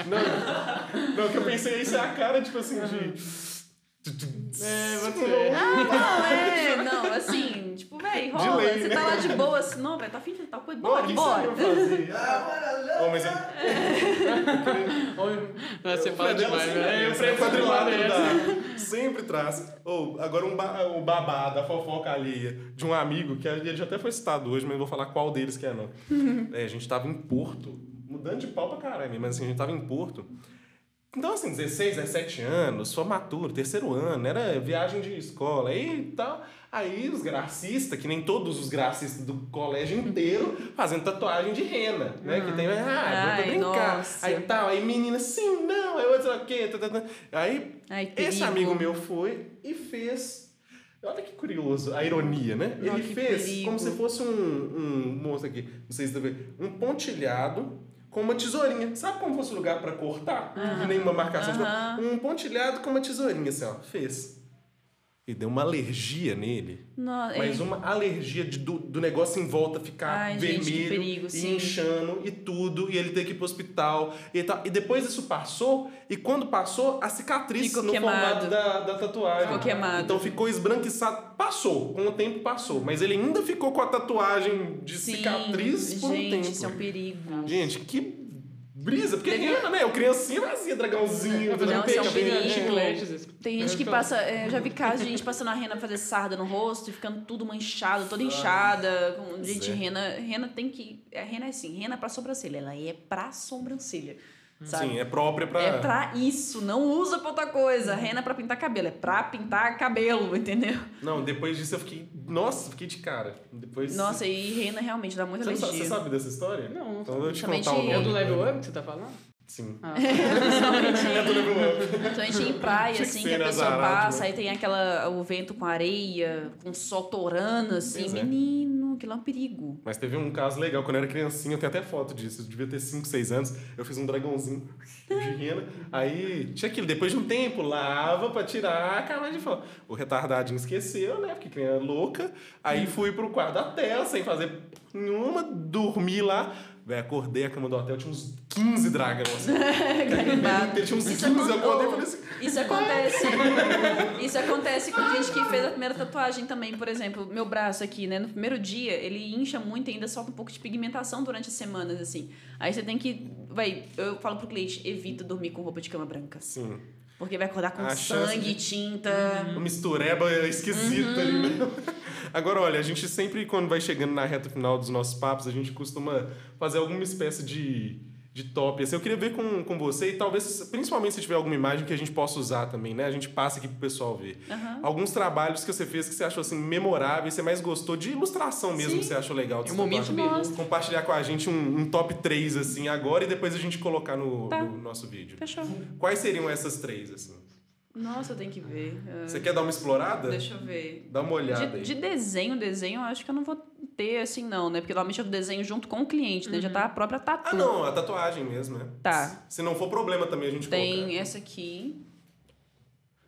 Não, não, o que eu pensei, isso é a cara, tipo assim, de... É, você. Não, não, é, não, assim, velho, rola, lei, você né? tá lá de boa, assim, não, velho, tá afim de tal coisa, bora, o que bora. ia fazer? Ah, oh, mas. Não, você O fala demais, sempre né? é, Eu sempre prefiro quadrilátero essa. dá. Sempre traz. Ou, agora um, ba um babado, a fofoca alheia de um amigo, que ele já até foi citado hoje, mas não vou falar qual deles que é, não. É, a gente tava em Porto, mudando de pau pra caralho, mas assim, a gente tava em Porto. Então, assim, 16, 17 anos, formatura, terceiro ano, era viagem de escola e tal. Aí os gracistas, que nem todos os gracistas do colégio inteiro, fazendo tatuagem de rena, né? Que tem, ah, vou Ai, brincar. nossa. Aí tal, aí menina, sim, não, aí outro, o quê? tá, tá, tá. Aí Ai, esse amigo meu foi e fez. Olha que curioso, a ironia, né? Não, Ele fez perigo. como se fosse um, um. Mostra aqui, não sei se tá vendo. Um pontilhado com uma tesourinha. Sabe como fosse o lugar pra cortar? E nenhuma marcação. tipo, Aham. um pontilhado com uma tesourinha, assim, ó. Fez. E deu uma alergia nele. Não, Mas é, uma alergia de, do, do negócio em volta ficar Ai, gente, vermelho perigo, e sim. inchando e tudo, e ele ter que ir pro hospital e tal. E depois isso passou, e quando passou, a cicatriz Ficou no queimado. formato da, da tatuagem. Ficou queimado. Então ficou esbranquiçado. Passou, com o tempo passou. Mas ele ainda ficou com a tatuagem de sim, cicatriz por um gente, tempo. isso é um perigo. Gente, que brisa. Porque Teve- rena, né? O criancinha vazia, dragãozinho. Um é um peixe de chicletes. Tem gente que passa. é, Eu já vi casos de gente passando a rena fazer sarda no rosto e ficando tudo manchado, toda inchada. Com, gente, é. rena, rena tem que. A rena é assim, rena é pra sobrancelha. Ela é pra sobrancelha. Sabe? Sim, é própria pra... É pra isso, não usa pra outra coisa. Rena é pra pintar cabelo, é pra pintar cabelo, entendeu? Não, depois disso eu fiquei... Nossa, fiquei de cara. Depois... Nossa, e rena realmente dá muita Você, não sabe, você sabe dessa história? Não, Então eu te contar o eu É nome. do level up que você tá falando? Sim. Ah, É level up. Principalmente em praia, Tinha que assim, ser que a pessoa azarado, passa, né? aí tem aquela, o vento com areia, com sol torando, assim. Pois é. Menino, aquilo é um perigo. Mas teve um caso legal, quando eu era criancinha, eu tenho até foto disso, eu devia ter 5, 6 anos, eu fiz um dragãozinho de rena, aí tinha aquilo, depois de um tempo, lava pra tirar a camada de fora. O retardadinho esqueceu, né, porque criança louca, aí fui pro quarto da tela, sem fazer nenhuma, dormi lá, Véi, acordei a cama do hotel, tinha uns 15 dragões. Garimbado. Tinha uns 15, Isso eu acordei e falei assim, Isso acontece. Isso acontece com gente que fez a primeira tatuagem também, por exemplo, meu braço aqui, né? No primeiro dia, ele incha muito e ainda solta um pouco de pigmentação durante as semanas, assim. Aí você tem que. Vai, eu falo pro cliente, evita dormir com roupa de cama branca. sim, Porque vai acordar com A sangue, de- tinta. uma mistureba esquisita ali, né? Agora, olha, a gente sempre, quando vai chegando na reta final dos nossos papos, a gente costuma fazer alguma espécie de, de top. Assim, eu queria ver com, com você, e talvez, principalmente se tiver alguma imagem que a gente possa usar também, né? A gente passa aqui pro pessoal ver. Aham. Alguns trabalhos que você fez que você achou assim memoráveis, você mais gostou de ilustração mesmo Sim. que você achou legal. de É um momento mesmo. Compartilhar com a gente um, um top 3, assim, agora e depois a gente colocar no, Tá. no nosso vídeo. Fechou. Quais seriam essas três, assim? Nossa, eu tenho que ver. Você quer dar uma explorada? Deixa eu ver. Dá uma olhada De, aí. de desenho, desenho, eu acho que eu não vou ter assim, não, né? Porque normalmente eu desenho junto com o cliente, né? Já tá a própria tatu. Ah, não, a tatuagem mesmo, né? Tá. Se não for problema também a gente Tem colocar. essa aqui.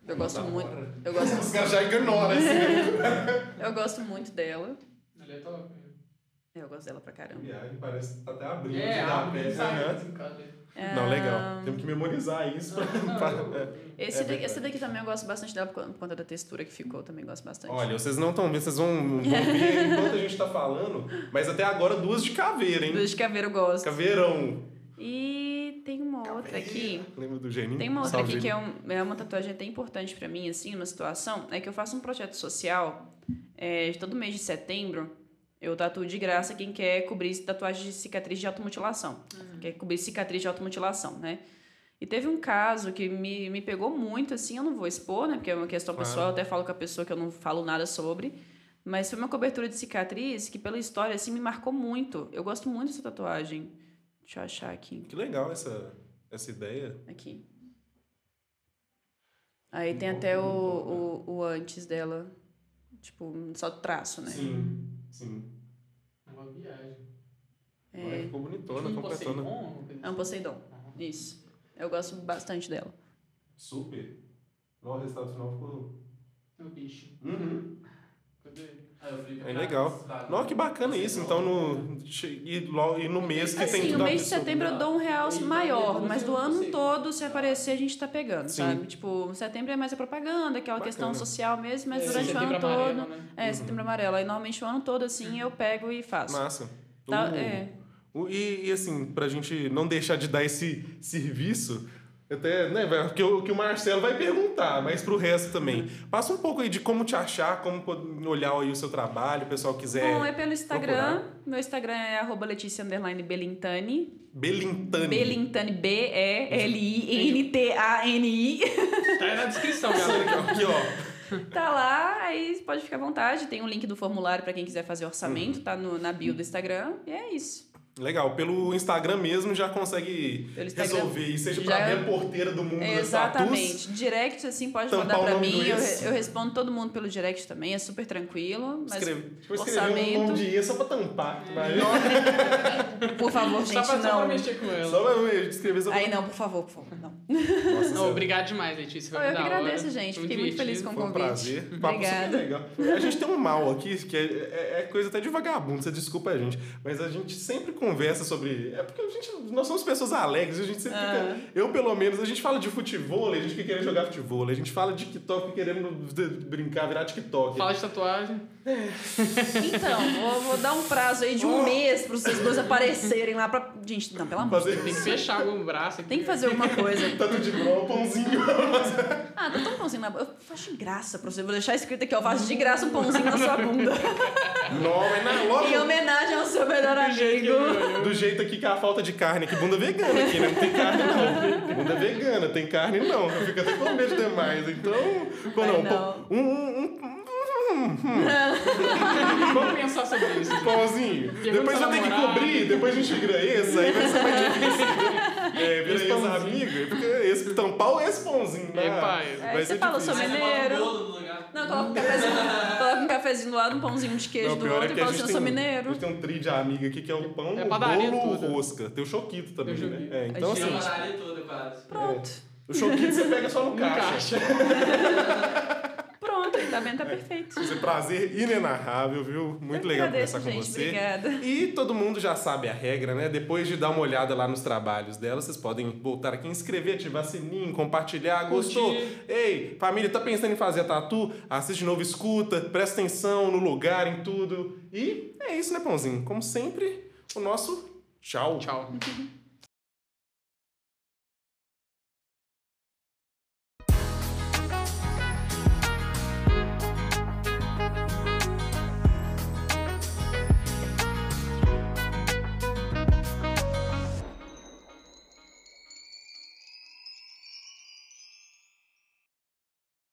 Eu gosto muito. Eu gosto, Os caras já ignoram, assim. eu gosto muito dela. Ele é top. É, Eu gosto dela pra caramba. Viagem, parece tá até abrindo. É, de dar pé. assim, cara. Não, legal. Temos que memorizar isso. pra- pra- é. Esse, É daqui, esse daqui também eu gosto bastante dela por conta da textura que ficou. Também gosto bastante. Olha, vocês não estão vendo, vocês vão, vão ver enquanto a gente tá falando, mas até agora duas de caveira, hein? Duas de caveira eu gosto. Caveirão. E tem uma outra aqui. Lembra do Geninho? Tem uma outra Salve, aqui que é, um- é uma tatuagem até importante pra mim, assim, uma situação. É que eu faço um projeto social. É, todo mês de setembro, eu tatuo de graça quem quer cobrir tatuagem de cicatriz de automutilação. Quer cobrir cicatriz de automutilação, né? E teve um caso que me, me pegou muito, assim, eu não vou expor, né? Porque é uma questão Claro. pessoal, eu até falo com a pessoa que eu não falo nada sobre. Mas foi uma cobertura de cicatriz que, pela história, assim, me marcou muito. Eu gosto muito dessa tatuagem. Deixa eu achar aqui. Que legal essa, essa ideia. Aqui. Aí tem até o, o, o antes dela. Tipo, só traço, né? Sim, sim. É uma viagem. Olha, É, ficou bonitona, um completona. Poseidon, coisa é um Poseidon. assim. Isso. Eu gosto bastante dela. Super. Não, o resultado final ficou. É o bicho. Uhum. Cadê? Aí eu falei, É legal. Nossa, que bacana isso. Então, no, e, logo, e no mês que tem Assim, tudo no a mês de setembro eu dou um real maior, mas do ano todo, se aparecer, a gente tá pegando, Sim. sabe? Tipo, setembro é mais a propaganda, aquela Bacana. questão social mesmo, mas É, durante o ano setembro todo. amarelo, né? É, setembro amarelo. Aí normalmente o ano todo, assim, eu pego e faço. Massa. Tá, O- é. o- e, e assim, pra gente não deixar de dar esse serviço, até, né, o, que o Marcelo vai perguntar, mas pro resto também. Passa um pouco aí de como te achar, como olhar aí o seu trabalho, o pessoal quiser. Bom, é pelo Instagram. Meu Instagram é arroba Letícia underline Belintani. Belintani. Belintani, B-E-L-I-N-T-A-N-I. Tá aí na descrição, galera. Aqui, ó. Tá lá, aí pode ficar à vontade. Tem um link do formulário pra quem quiser fazer orçamento, tá no, na bio do Instagram. E é isso. Legal, pelo Instagram mesmo já consegue Instagram resolver. E seja pra já- ver a porteira do mundo. Exatamente. Direct, assim, pode mandar nome mim. Eu, eu respondo todo mundo pelo direct também, é super tranquilo. Mas, Escreve, tipo, escrever um orçamento- nome de ia só pra tampar. Vai. por favor, gente, só pra não. mexer com ela. Só pra escrever só pra... Aí não, por favor, por favor, não. Nossa, Não, obrigado demais, Letícia. Foi Eu que agradeço, gente. Fiquei muito feliz com o Foi um convite. prazer. O papo super Obrigada. legal. A gente tem um mal aqui, que é, é- é coisa até de vagabundo, você desculpa a gente. Mas a gente sempre conversa sobre. É porque a gente, nós somos pessoas alegres, a gente sempre Ah. fica. Eu, pelo menos, a gente fala de futebol, a gente fica querendo jogar futebol. A gente fala de TikTok querendo brincar, virar TikTok. Fala de tatuagem. Então, vou, vou dar um prazo aí de um mês para vocês dois aparecerem lá pra. Gente, não, pelo amor de Fazer Deus. Tem que fechar o braço aqui. Tem que fazer alguma coisa. tanto de bro, pãozinho. Ah, tá tão pãozinho na Eu faço de graça pra você. Vou deixar escrito aqui, ó. Eu faço de graça um pãozinho na sua bunda. Não, mas na, logo. em homenagem ao seu melhor amigo. Do jeito aqui que é a falta de carne, que bunda vegana aqui, né? Não tem carne não. Bunda vegana, tem carne não. Eu fico até com medo demais. Então, pô, não, não. pô, um, um, Vamos pensar sobre isso. um pãozinho. Depois eu tenho que cobrir, depois a gente vira esse, aí vai ser mais difícil. É, vira pãozinho. ex-amigo. Porque esse tampar esse pãozinho, né? É, pai. É, Vai você fala, sou mineiro. Não, coloca um cafezinho, coloca um cafezinho do lado, um pãozinho de queijo Não, do é outro que e a fala assim, eu tem sou um, a mineiro. gente tem um tri de amiga aqui que é o pão, É o bolo, tudo. rosca. Tem o choquito também, Tem o né? choquito. É, então A assim, Tinha a gente- padaria toda quase. Pronto. o choquito você pega só no caixa. Pronto, tá bem, tá perfeito. Esse prazer inenarrável, viu? Muito Eu legal agradeço, conversar com gente, você. Obrigada. E todo mundo já sabe a regra, né? Depois de dar uma olhada lá nos trabalhos dela, vocês podem voltar aqui, inscrever, ativar sininho, compartilhar. Gostou? Curtir. Ei, família, tá pensando em fazer tatu? Assiste de novo, escuta, presta atenção no lugar, em tudo. E é isso, né, Pãozinho? Como sempre, o nosso tchau. Tchau.